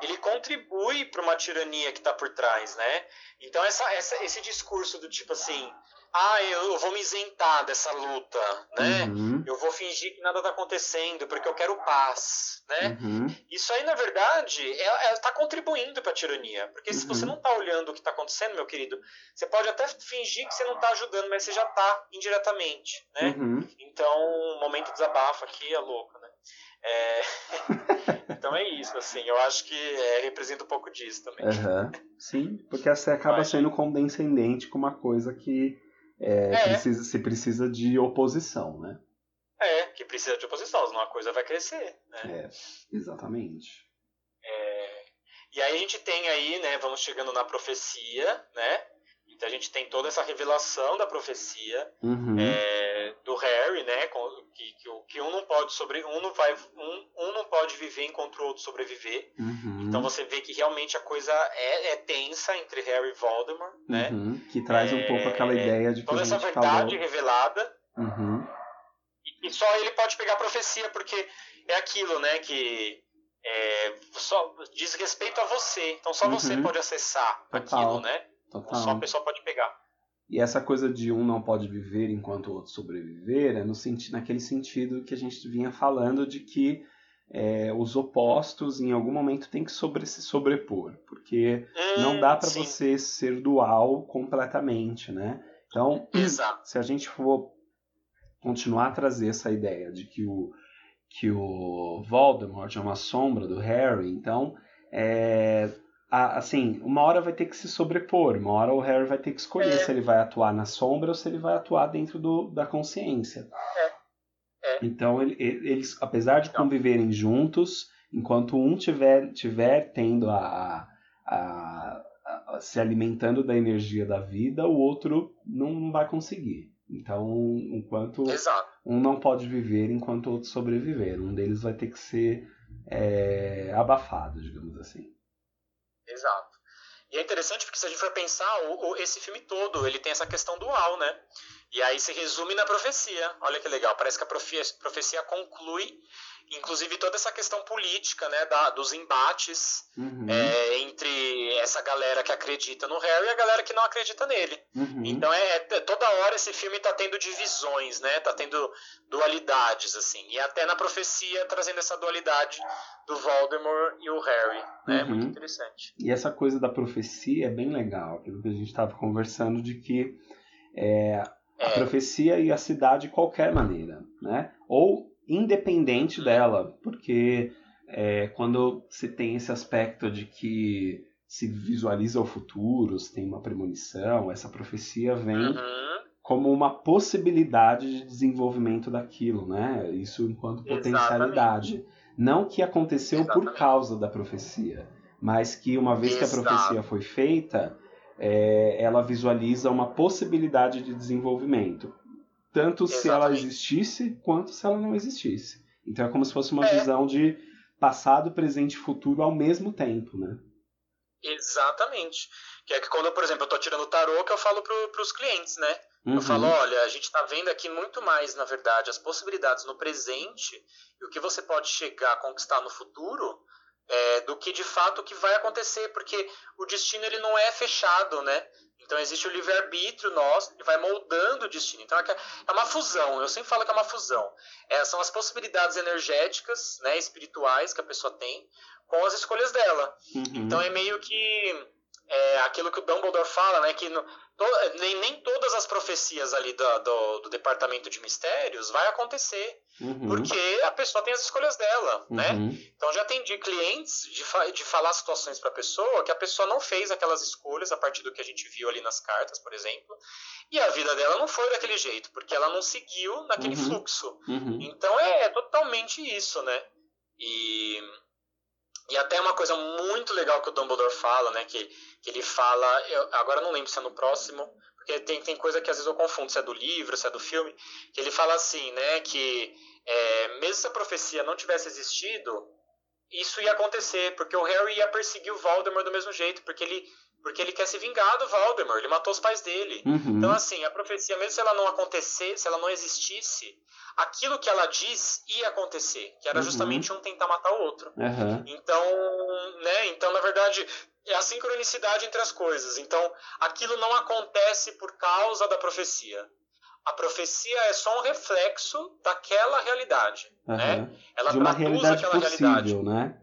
[SPEAKER 2] ele contribui para uma tirania que está por trás, né? Então essa, essa, esse discurso do tipo assim, ah, eu vou me isentar dessa luta, né? Uhum. Eu vou fingir que nada está acontecendo porque eu quero paz, né? Uhum. Isso aí, na verdade, está é, é, tá contribuindo para a tirania. Porque uhum. se você uhum. não está olhando o que está acontecendo, meu querido, você pode até fingir que você não está ajudando, mas você já está indiretamente, né? Uhum. Então, momento de desabafo aqui é louco, né? É... então é isso, assim, eu acho que é, representa um pouco disso também.
[SPEAKER 1] Sim, porque você acaba Mas... sendo condescendente com uma coisa que é, é. Precisa, se precisa de oposição, né?
[SPEAKER 2] É, que precisa de oposição, senão a coisa vai crescer. Né?
[SPEAKER 1] É, exatamente.
[SPEAKER 2] É, e aí a gente tem aí, né, vamos chegando na profecia, né? Então a gente tem toda essa revelação da profecia uhum. é, do Harry, né? Que, que, que, um não pode sobre um não vai um, um não pode viver enquanto o outro sobreviver. Uhum. Então você vê que realmente a coisa é, é tensa entre Harry e Voldemort, né?
[SPEAKER 1] Uhum. Que traz um pouco aquela é, ideia de que
[SPEAKER 2] toda essa verdade falou. revelada. Uhum. E, e, só ele pode pegar a profecia porque é aquilo, né? Que é, só diz respeito a você. Então só você uhum. pode acessar Total. aquilo, né? Total. Só a pessoa pode pegar.
[SPEAKER 1] E essa coisa de um não pode viver enquanto o outro sobreviver é no senti naquele sentido que a gente vinha falando de que é, os opostos em algum momento têm que sobre se sobrepor, porque hum, não dá para você ser dual completamente, né? Então, Exato. se a gente for continuar a trazer essa ideia de que o que o Voldemort é uma sombra do Harry, então é, assim, uma hora vai ter que se sobrepor, uma hora o Harry vai ter que escolher é. se ele vai atuar na sombra ou se ele vai atuar dentro do, da consciência.
[SPEAKER 2] É. é.
[SPEAKER 1] Então ele- ele- eles, apesar de conviverem juntos, enquanto um tiver, tiver tendo a, a- a- a- se alimentando da energia da vida, o outro não, não vai conseguir. Então, enquanto
[SPEAKER 2] Exato.
[SPEAKER 1] um não pode viver enquanto o outro sobreviver, um deles vai ter que ser é, abafado, digamos assim.
[SPEAKER 2] Exato. E é interessante porque se a gente for pensar, o, o- esse filme todo, ele tem essa questão dual, né? E aí se resume na profecia. Olha que legal, parece que a profe- profecia conclui, inclusive toda essa questão política, né? Da, dos embates
[SPEAKER 1] Uhum,
[SPEAKER 2] é, entre essa galera que acredita no Harry e a galera que não acredita nele.
[SPEAKER 1] uhum.
[SPEAKER 2] Então é, é- toda hora esse filme tá tendo divisões, né? Tá tendo dualidades assim. E até na profecia trazendo essa dualidade do Voldemort e o Harry, né?
[SPEAKER 1] Uhum.
[SPEAKER 2] Muito interessante.
[SPEAKER 1] E essa coisa da profecia é bem legal, aquilo que a gente estava conversando de que é, a
[SPEAKER 2] É.
[SPEAKER 1] profecia ia se dar de qualquer maneira, né? Ou independente dela, porque é, quando se tem esse aspecto de que se visualiza o futuro, se tem uma premonição, essa profecia vem
[SPEAKER 2] Uhum.
[SPEAKER 1] como uma possibilidade de desenvolvimento daquilo, né? Isso enquanto potencialidade. Não que aconteceu por
[SPEAKER 2] Exatamente.
[SPEAKER 1] causa da profecia, mas que uma vez que a
[SPEAKER 2] Exato.
[SPEAKER 1] profecia foi feita, é, ela visualiza uma possibilidade de desenvolvimento. Tanto se ela
[SPEAKER 2] Exatamente.
[SPEAKER 1] existisse, quanto se ela não existisse. Então é como se fosse uma
[SPEAKER 2] É.
[SPEAKER 1] visão de passado, presente e futuro ao mesmo tempo, né?
[SPEAKER 2] Exatamente. Que é que quando, por exemplo, eu tô tirando o tarô, que eu falo pro, pros clientes, né?
[SPEAKER 1] Uhum.
[SPEAKER 2] Eu falo, olha, a gente tá vendo aqui muito mais, na verdade, as possibilidades no presente e o que você pode chegar a conquistar no futuro é, do que de fato o que vai acontecer, porque o destino ele não é fechado, né? Então existe o livre-arbítrio nosso, que vai moldando o destino. Então é que- é uma fusão, eu sempre falo que é uma fusão. É, são as possibilidades energéticas, né, espirituais que a pessoa tem com as escolhas dela.
[SPEAKER 1] Uhum.
[SPEAKER 2] Então é meio que é, aquilo que o Dumbledore fala, né? Que no- to- nem, nem todas as profecias ali do, do, do departamento de mistérios vai acontecer.
[SPEAKER 1] Uhum.
[SPEAKER 2] Porque a pessoa tem as escolhas dela, né?
[SPEAKER 1] Uhum.
[SPEAKER 2] Então já atendi clientes de, fa- de falar situações para a pessoa que a pessoa não fez aquelas escolhas a partir do que a gente viu ali nas cartas, por exemplo. E a vida dela não foi daquele jeito, porque ela não seguiu naquele
[SPEAKER 1] Uhum.
[SPEAKER 2] fluxo.
[SPEAKER 1] Uhum.
[SPEAKER 2] Então é, é totalmente isso, né? E, e até uma coisa muito legal que o Dumbledore fala, né? Que, que ele fala, eu, agora não lembro se é no próximo, porque tem, tem coisa que às vezes eu confundo se é do livro, se é do filme, que ele fala assim, né? Que é, mesmo se a profecia não tivesse existido, isso ia acontecer, porque o Harry ia perseguir o Voldemort do mesmo jeito, porque ele, porque ele quer se vingar do Voldemort, ele matou os pais dele.
[SPEAKER 1] Uhum.
[SPEAKER 2] Então, assim, a profecia, mesmo se ela não acontecesse, se ela não existisse, aquilo que ela diz ia acontecer, que era
[SPEAKER 1] Uhum.
[SPEAKER 2] justamente um tentar matar o outro.
[SPEAKER 1] Aham.
[SPEAKER 2] Então, né, então, na verdade, é a sincronicidade entre as coisas. Então, aquilo não acontece por causa da profecia. A profecia é só um reflexo daquela realidade, né? Ela
[SPEAKER 1] De uma
[SPEAKER 2] traduz
[SPEAKER 1] realidade
[SPEAKER 2] aquela
[SPEAKER 1] possível,
[SPEAKER 2] realidade.
[SPEAKER 1] né?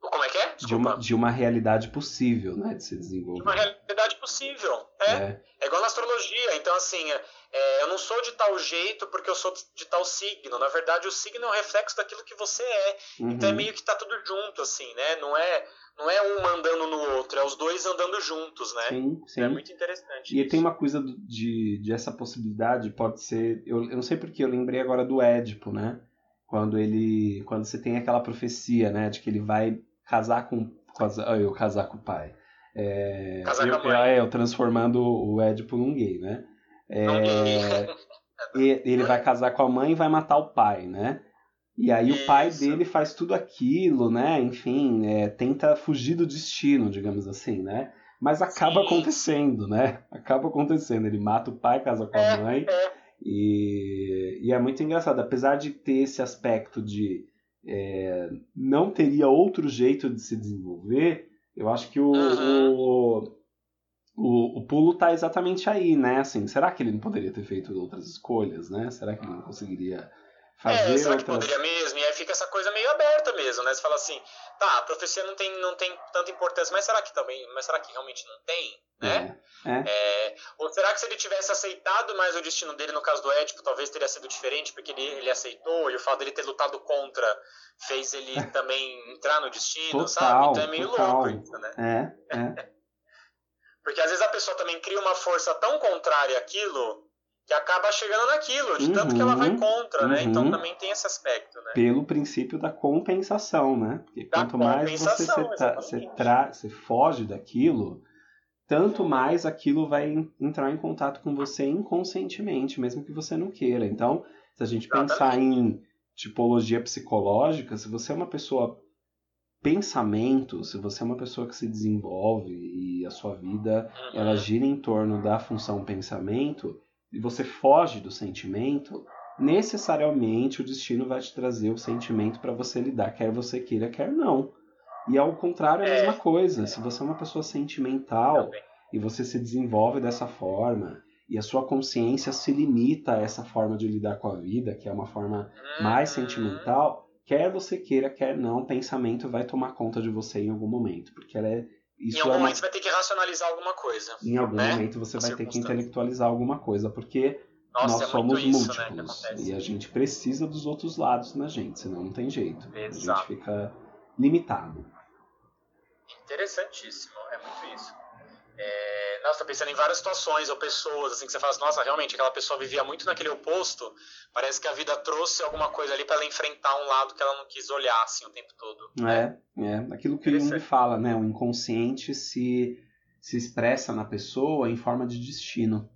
[SPEAKER 2] Como é que é?
[SPEAKER 1] De uma, de uma realidade possível, né? De se desenvolver.
[SPEAKER 2] Uma realidade possível. É.
[SPEAKER 1] É.
[SPEAKER 2] É igual na astrologia, então assim, é, é, eu não sou de tal jeito porque eu sou de tal signo. Na verdade, o signo é um reflexo daquilo que você é. Então é
[SPEAKER 1] Uhum.
[SPEAKER 2] meio que tá tudo junto, assim, né? Não é, não é um mandando no outro, é os dois andando juntos, né?
[SPEAKER 1] Sim, sim.
[SPEAKER 2] É muito interessante.
[SPEAKER 1] E
[SPEAKER 2] isso.
[SPEAKER 1] tem uma coisa de, de essa possibilidade, pode ser. Eu, eu não sei porque eu lembrei agora do Édipo, né? Quando ele. Quando você tem aquela profecia, né? De que ele vai casar com. as- ah, eu casar com o pai. É,
[SPEAKER 2] Casar
[SPEAKER 1] eu,
[SPEAKER 2] com a mãe.
[SPEAKER 1] é, eu transformando o Édipo num gay, né? É, e- ele vai casar com a mãe e vai matar o pai, né? E aí o pai
[SPEAKER 2] Isso.
[SPEAKER 1] dele faz tudo aquilo, né? Enfim, é, tenta fugir do destino, digamos assim, né? Mas acaba
[SPEAKER 2] Sim.
[SPEAKER 1] acontecendo, né? Acaba acontecendo. Ele mata o pai, casa com a
[SPEAKER 2] É,
[SPEAKER 1] mãe.
[SPEAKER 2] é.
[SPEAKER 1] E, e é muito engraçado. Apesar de ter esse aspecto de é, não teria outro jeito de se desenvolver, eu acho que o,
[SPEAKER 2] Uhum.
[SPEAKER 1] o, o, o pulo tá exatamente aí, né? Assim, será que ele não poderia ter feito outras escolhas, né? Será que ele não conseguiria fazer
[SPEAKER 2] É, será que
[SPEAKER 1] outras...
[SPEAKER 2] poderia mesmo? E aí fica essa coisa meio aberta mesmo, né? Você fala assim, tá, a profecia não tem, não tem tanta importância, mas será que também, mas será que realmente não tem, né?
[SPEAKER 1] É, é.
[SPEAKER 2] É, ou será que se ele tivesse aceitado mais o destino dele, no caso do Édipo, talvez teria sido diferente, porque ele, ele aceitou, e o fato dele ter lutado contra fez ele também entrar no destino,
[SPEAKER 1] Total,
[SPEAKER 2] sabe? Então é meio
[SPEAKER 1] total.
[SPEAKER 2] louco isso, né?
[SPEAKER 1] É, é.
[SPEAKER 2] Porque às vezes a pessoa também cria uma força tão contrária àquilo que acaba chegando naquilo, de tanto que ela vai
[SPEAKER 1] Uhum,
[SPEAKER 2] contra, né? Então
[SPEAKER 1] uhum.
[SPEAKER 2] também tem esse aspecto, né?
[SPEAKER 1] Pelo princípio da compensação, né? Porque
[SPEAKER 2] Da
[SPEAKER 1] quanto mais você, se tra-
[SPEAKER 2] exatamente.
[SPEAKER 1] você, tra- você foge daquilo, tanto mais aquilo vai en- entrar em contato com você inconscientemente, mesmo que você não queira. Então, se a gente pensar em tipologia psicológica, se você é uma pessoa pensamento, se você é uma pessoa que se desenvolve e a sua vida
[SPEAKER 2] Uhum.
[SPEAKER 1] ela gira em torno da função pensamento e você foge do sentimento, necessariamente o destino vai te trazer o sentimento para você lidar, quer você queira, quer não. E ao contrário é a
[SPEAKER 2] É.
[SPEAKER 1] mesma coisa. Se você é uma pessoa sentimental e você se desenvolve dessa forma e a sua consciência se limita a essa forma de lidar com a vida, que é uma forma mais
[SPEAKER 2] Uhum.
[SPEAKER 1] sentimental, quer você queira, quer não, o pensamento vai tomar conta de você em algum momento, porque ela é
[SPEAKER 2] Em
[SPEAKER 1] isso
[SPEAKER 2] algum
[SPEAKER 1] é uma
[SPEAKER 2] momento você vai ter que racionalizar alguma coisa.
[SPEAKER 1] em algum
[SPEAKER 2] né?
[SPEAKER 1] momento você vai ter que intelectualizar alguma coisa, porque
[SPEAKER 2] Nossa,
[SPEAKER 1] nós
[SPEAKER 2] é
[SPEAKER 1] somos
[SPEAKER 2] isso, né,
[SPEAKER 1] múltiplos
[SPEAKER 2] acontece.
[SPEAKER 1] e a gente precisa dos outros lados na gente, senão não tem jeito. A
[SPEAKER 2] Exato.
[SPEAKER 1] gente fica limitado.
[SPEAKER 2] Interessantíssimo, é muito isso. É, nossa, tô pensando em várias situações ou pessoas, assim, que você fala assim, nossa, realmente, aquela pessoa vivia muito naquele oposto, parece que a vida trouxe alguma coisa ali para ela enfrentar um lado que ela não quis olhar, assim, o tempo todo.
[SPEAKER 1] É, é aquilo que
[SPEAKER 2] Interessante.
[SPEAKER 1] fala, né? O inconsciente se, se expressa na pessoa em forma de destino.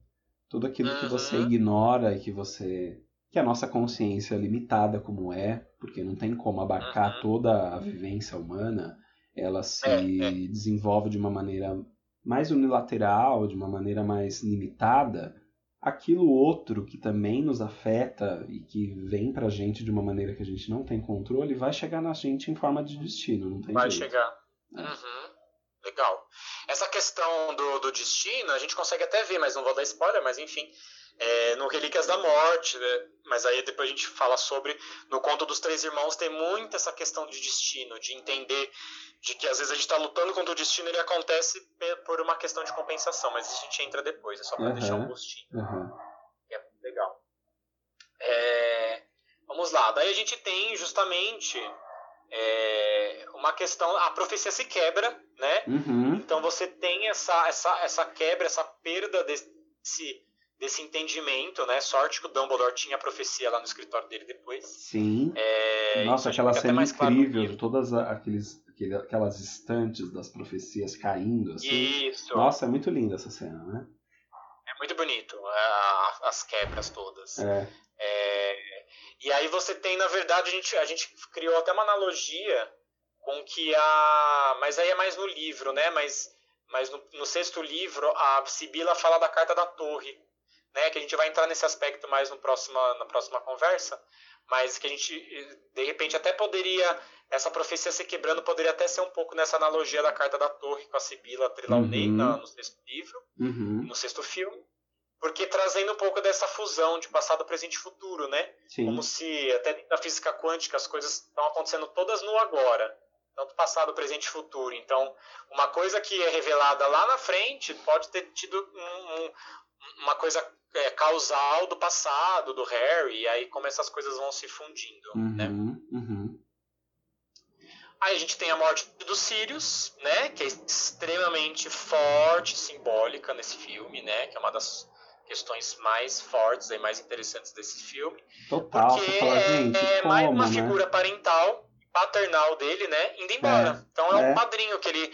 [SPEAKER 1] Tudo aquilo que você
[SPEAKER 2] Uhum.
[SPEAKER 1] ignora e que você. que a nossa consciência é limitada como é, porque não tem como abarcar
[SPEAKER 2] Uhum.
[SPEAKER 1] toda a vivência humana, ela se
[SPEAKER 2] É, é.
[SPEAKER 1] desenvolve de uma maneira mais unilateral, de uma maneira mais limitada. Aquilo outro que também nos afeta e que vem pra gente de uma maneira que a gente não tem controle, vai chegar na gente em forma de destino, não tem
[SPEAKER 2] Vai
[SPEAKER 1] jeito.
[SPEAKER 2] chegar.
[SPEAKER 1] É.
[SPEAKER 2] Uhum. Essa questão do, do destino, a gente consegue até ver, mas não vou dar spoiler, mas enfim. é, no Relíquias da Morte, né? mas aí depois a gente fala sobre. No Conto dos Três Irmãos tem muito essa questão de destino, de entender de que às vezes a gente está lutando contra o destino e ele acontece por uma questão de compensação, mas isso a gente entra depois, é só para
[SPEAKER 1] Uhum.
[SPEAKER 2] deixar um gostinho. Que é legal. É, vamos lá, daí a gente tem justamente é, uma questão, a profecia se quebra, né?
[SPEAKER 1] Uhum.
[SPEAKER 2] Então você tem essa, essa, essa quebra, essa perda desse, desse entendimento, né? Sorte que o Dumbledore tinha a profecia lá no escritório dele depois.
[SPEAKER 1] Sim.
[SPEAKER 2] É,
[SPEAKER 1] Nossa,
[SPEAKER 2] isso
[SPEAKER 1] aquela cena
[SPEAKER 2] claro
[SPEAKER 1] incrível
[SPEAKER 2] livro.
[SPEAKER 1] todas aqueles, aquele- aquelas estantes das profecias caindo, assim.
[SPEAKER 2] Isso,
[SPEAKER 1] Nossa, é muito linda essa cena, né?
[SPEAKER 2] é muito bonito, as quebras todas.
[SPEAKER 1] É.
[SPEAKER 2] É, e aí você tem, na verdade, a gente, a gente criou até uma analogia com que a. Mas aí é mais no livro, né? Mas, mas no, no sexto livro, a Sibila fala da carta da torre. Né, que a gente vai entrar nesse aspecto mais no próxima, na próxima conversa, mas que a gente, de repente, até poderia, essa profecia se quebrando, poderia até ser um pouco nessa analogia da carta da torre com a Sibila Trelawney
[SPEAKER 1] Uhum.
[SPEAKER 2] no sexto livro
[SPEAKER 1] Uhum.
[SPEAKER 2] no sexto filme, porque trazendo um pouco dessa fusão de passado, presente e futuro, né?
[SPEAKER 1] Sim.
[SPEAKER 2] Como se até da física quântica as coisas estão acontecendo todas no agora, tanto passado, presente e futuro. Então, uma coisa que é revelada lá na frente pode ter tido um- um- uma coisa é, causal do passado, do Harry, e aí como essas coisas vão se fundindo, né?
[SPEAKER 1] Uhum. Uhum.
[SPEAKER 2] Aí a gente tem a morte do Sirius, né? Que é extremamente forte, simbólica nesse filme, né? Que é uma das questões mais fortes e mais interessantes desse filme.
[SPEAKER 1] Total.
[SPEAKER 2] Porque
[SPEAKER 1] fala,
[SPEAKER 2] é
[SPEAKER 1] como,
[SPEAKER 2] mais uma
[SPEAKER 1] né?
[SPEAKER 2] figura parental, paternal dele, né? Indo embora. então é,
[SPEAKER 1] é.
[SPEAKER 2] um padrinho que ele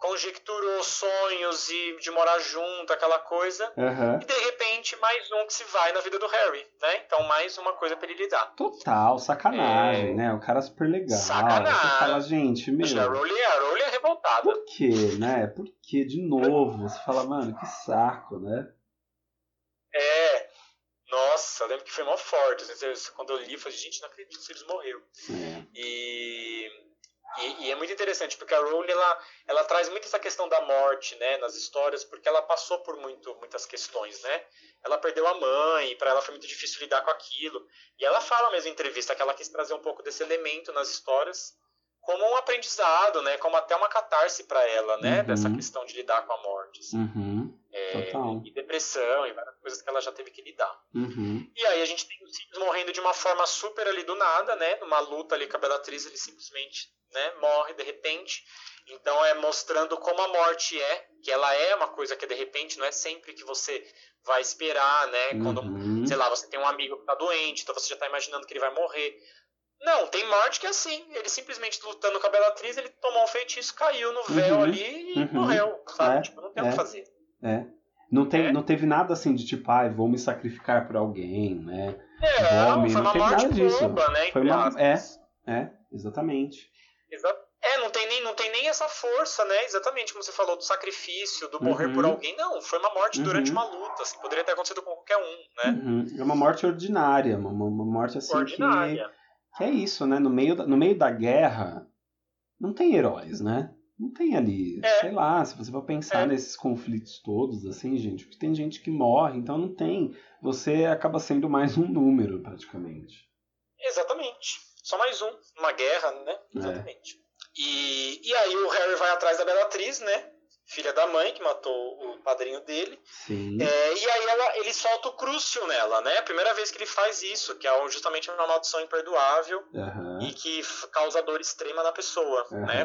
[SPEAKER 2] conjecturou sonhos e de morar junto, aquela coisa.
[SPEAKER 1] Aham.
[SPEAKER 2] E de repente, mais um que se vai na vida do Harry, né? Então, mais uma coisa pra ele lidar.
[SPEAKER 1] Total, sacanagem,
[SPEAKER 2] É.
[SPEAKER 1] né? O cara super legal.
[SPEAKER 2] Sacanagem.
[SPEAKER 1] Você fala, gente, meu,
[SPEAKER 2] A Rowley, a Rowley é revoltada.
[SPEAKER 1] por quê, né? Por quê? De novo. Você fala, mano, que saco, né?
[SPEAKER 2] É. Nossa, lembro que foi mó forte. assim, Quando eu li, eu falei, gente, não acredito que o Sirius morreu.
[SPEAKER 1] É.
[SPEAKER 2] E, e, e é muito interessante, porque a Rowling, ela, ela traz muito essa questão da morte, né, nas histórias, porque ela passou por muito, muitas questões, né? Ela perdeu a mãe, para ela foi muito difícil lidar com aquilo. E ela fala mesmo em entrevista que ela quis trazer um pouco desse elemento nas histórias como um aprendizado, né, como até uma catarse para ela, né,
[SPEAKER 1] Uhum.
[SPEAKER 2] dessa questão de lidar com a morte. assim.
[SPEAKER 1] Uhum.
[SPEAKER 2] É, e depressão e várias coisas que ela já teve que lidar.
[SPEAKER 1] Uhum.
[SPEAKER 2] E aí a gente tem o Sirius morrendo de uma forma super ali do nada, né? Numa luta ali com a Bellatrix, ele simplesmente né, morre de repente. Então é mostrando como a morte é, que ela é uma coisa que de repente não é sempre que você vai esperar, né? Quando,
[SPEAKER 1] Uhum.
[SPEAKER 2] sei lá, você tem um amigo que tá doente, então você já tá imaginando que ele vai morrer. Não, tem morte que é assim. Ele simplesmente lutando com a Bellatrix, ele tomou um feitiço, caiu no véu
[SPEAKER 1] Uhum.
[SPEAKER 2] ali e
[SPEAKER 1] Uhum.
[SPEAKER 2] morreu, sabe?
[SPEAKER 1] É,
[SPEAKER 2] Tipo, não tem o
[SPEAKER 1] é.
[SPEAKER 2] que fazer.
[SPEAKER 1] É. Não, tem,
[SPEAKER 2] É.
[SPEAKER 1] não teve nada assim de tipo, ai, vou me sacrificar por alguém, né?
[SPEAKER 2] É,
[SPEAKER 1] Vome,
[SPEAKER 2] foi
[SPEAKER 1] não
[SPEAKER 2] uma
[SPEAKER 1] teve
[SPEAKER 2] morte
[SPEAKER 1] nada disso.
[SPEAKER 2] boba, né?
[SPEAKER 1] Foi uma-
[SPEAKER 2] aspas.
[SPEAKER 1] É, exatamente.
[SPEAKER 2] Exa- É, não tem, nem, não tem nem essa força, né? Exatamente como você falou, do sacrifício, do morrer
[SPEAKER 1] Uhum.
[SPEAKER 2] por alguém. Não, foi uma morte
[SPEAKER 1] Uhum.
[SPEAKER 2] durante uma luta. Assim, poderia ter acontecido com qualquer um, né?
[SPEAKER 1] Uhum. É uma morte ordinária, uma, uma- morte assim que,
[SPEAKER 2] Ordinária.
[SPEAKER 1] que é isso, né? No meio, da, no meio da guerra, não tem heróis, né? Não tem ali,
[SPEAKER 2] É.
[SPEAKER 1] sei lá, se você for pensar
[SPEAKER 2] É.
[SPEAKER 1] nesses conflitos todos, assim, gente, porque tem gente que morre, então não tem. Você acaba sendo mais um número, praticamente.
[SPEAKER 2] Exatamente. Só mais um. Uma guerra, né?
[SPEAKER 1] É.
[SPEAKER 2] Exatamente. E, e aí o Harry vai atrás da Bellatrix, né? Filha da mãe, que matou o padrinho dele.
[SPEAKER 1] Sim.
[SPEAKER 2] É, e aí ela- ele solta o Crucio nela, né? A primeira vez que ele faz isso, que é justamente uma maldição imperdoável
[SPEAKER 1] Aham.
[SPEAKER 2] e que causa dor extrema na pessoa, né?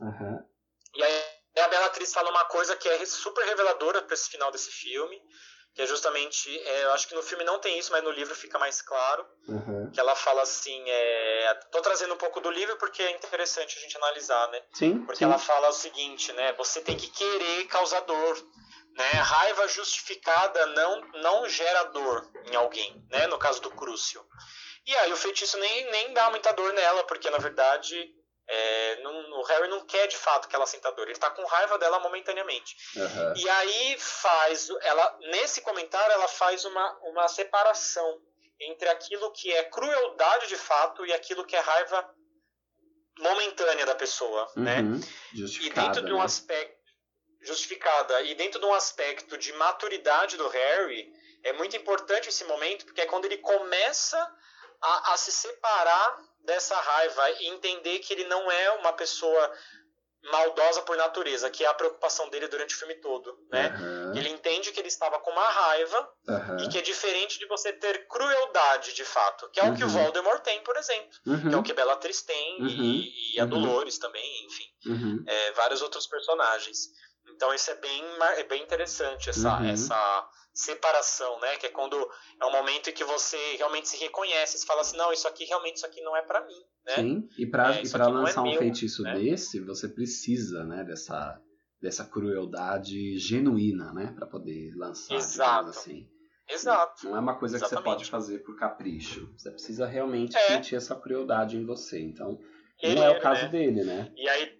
[SPEAKER 1] Aham.
[SPEAKER 2] E aí a Bellatrix fala uma coisa que é super reveladora para esse final desse filme, que é justamente, é, eu acho que no filme não tem isso, mas no livro fica mais claro,
[SPEAKER 1] Aham.
[SPEAKER 2] que ela fala assim, é, tô trazendo um pouco do livro porque é interessante a gente analisar, né?
[SPEAKER 1] Sim,
[SPEAKER 2] Porque
[SPEAKER 1] sim.
[SPEAKER 2] ela fala o seguinte, né? Você tem que querer causar dor, né? Raiva justificada não não gera dor em alguém, né? No caso do Crucio. E aí o feitiço nem, nem dá muita dor nela, porque na verdade é, não- o Harry não quer de fato que ela sinta dor. Ele tá com raiva dela momentaneamente.
[SPEAKER 1] Aham.
[SPEAKER 2] E aí faz ela nesse comentário ela faz uma, uma separação entre aquilo que é crueldade de fato e aquilo que é raiva momentânea da pessoa, né?
[SPEAKER 1] Uhum.
[SPEAKER 2] E
[SPEAKER 1] Justificada,
[SPEAKER 2] dentro de um
[SPEAKER 1] né?
[SPEAKER 2] aspecto justificada e dentro de um aspecto de maturidade do Harry é muito importante esse momento porque é quando ele começa a, a se separar dessa raiva e entender que ele não é uma pessoa maldosa por natureza, que é a preocupação dele durante o filme todo, né?
[SPEAKER 1] Aham.
[SPEAKER 2] Ele entende que ele estava com uma raiva
[SPEAKER 1] Aham.
[SPEAKER 2] e que é diferente de você ter crueldade de fato, que é o que o
[SPEAKER 1] Uhum.
[SPEAKER 2] Voldemort tem, por exemplo, que é o
[SPEAKER 1] Uhum.
[SPEAKER 2] que Bellatrix tem
[SPEAKER 1] Uhum.
[SPEAKER 2] e, e a
[SPEAKER 1] Uhum.
[SPEAKER 2] Dolores também, enfim
[SPEAKER 1] Uhum.
[SPEAKER 2] é, vários outros personagens. Então isso é bem, é bem interessante, essa,
[SPEAKER 1] Uhum.
[SPEAKER 2] essa separação, né? Que é quando é um momento em que você realmente se reconhece, você fala assim, não, isso aqui realmente isso aqui não é pra mim, né?
[SPEAKER 1] Sim, e pra,
[SPEAKER 2] É, é
[SPEAKER 1] lançar um
[SPEAKER 2] meu,
[SPEAKER 1] feitiço
[SPEAKER 2] né?
[SPEAKER 1] desse, você precisa, né, dessa, dessa crueldade genuína, né, pra poder lançar,
[SPEAKER 2] Exato.
[SPEAKER 1] assim.
[SPEAKER 2] Exato.
[SPEAKER 1] Não é uma coisa que você
[SPEAKER 2] Exatamente.
[SPEAKER 1] pode fazer por capricho. Você precisa realmente
[SPEAKER 2] É.
[SPEAKER 1] sentir essa crueldade em você. Então,
[SPEAKER 2] Ele,
[SPEAKER 1] não é o caso
[SPEAKER 2] né?
[SPEAKER 1] dele, né?
[SPEAKER 2] E aí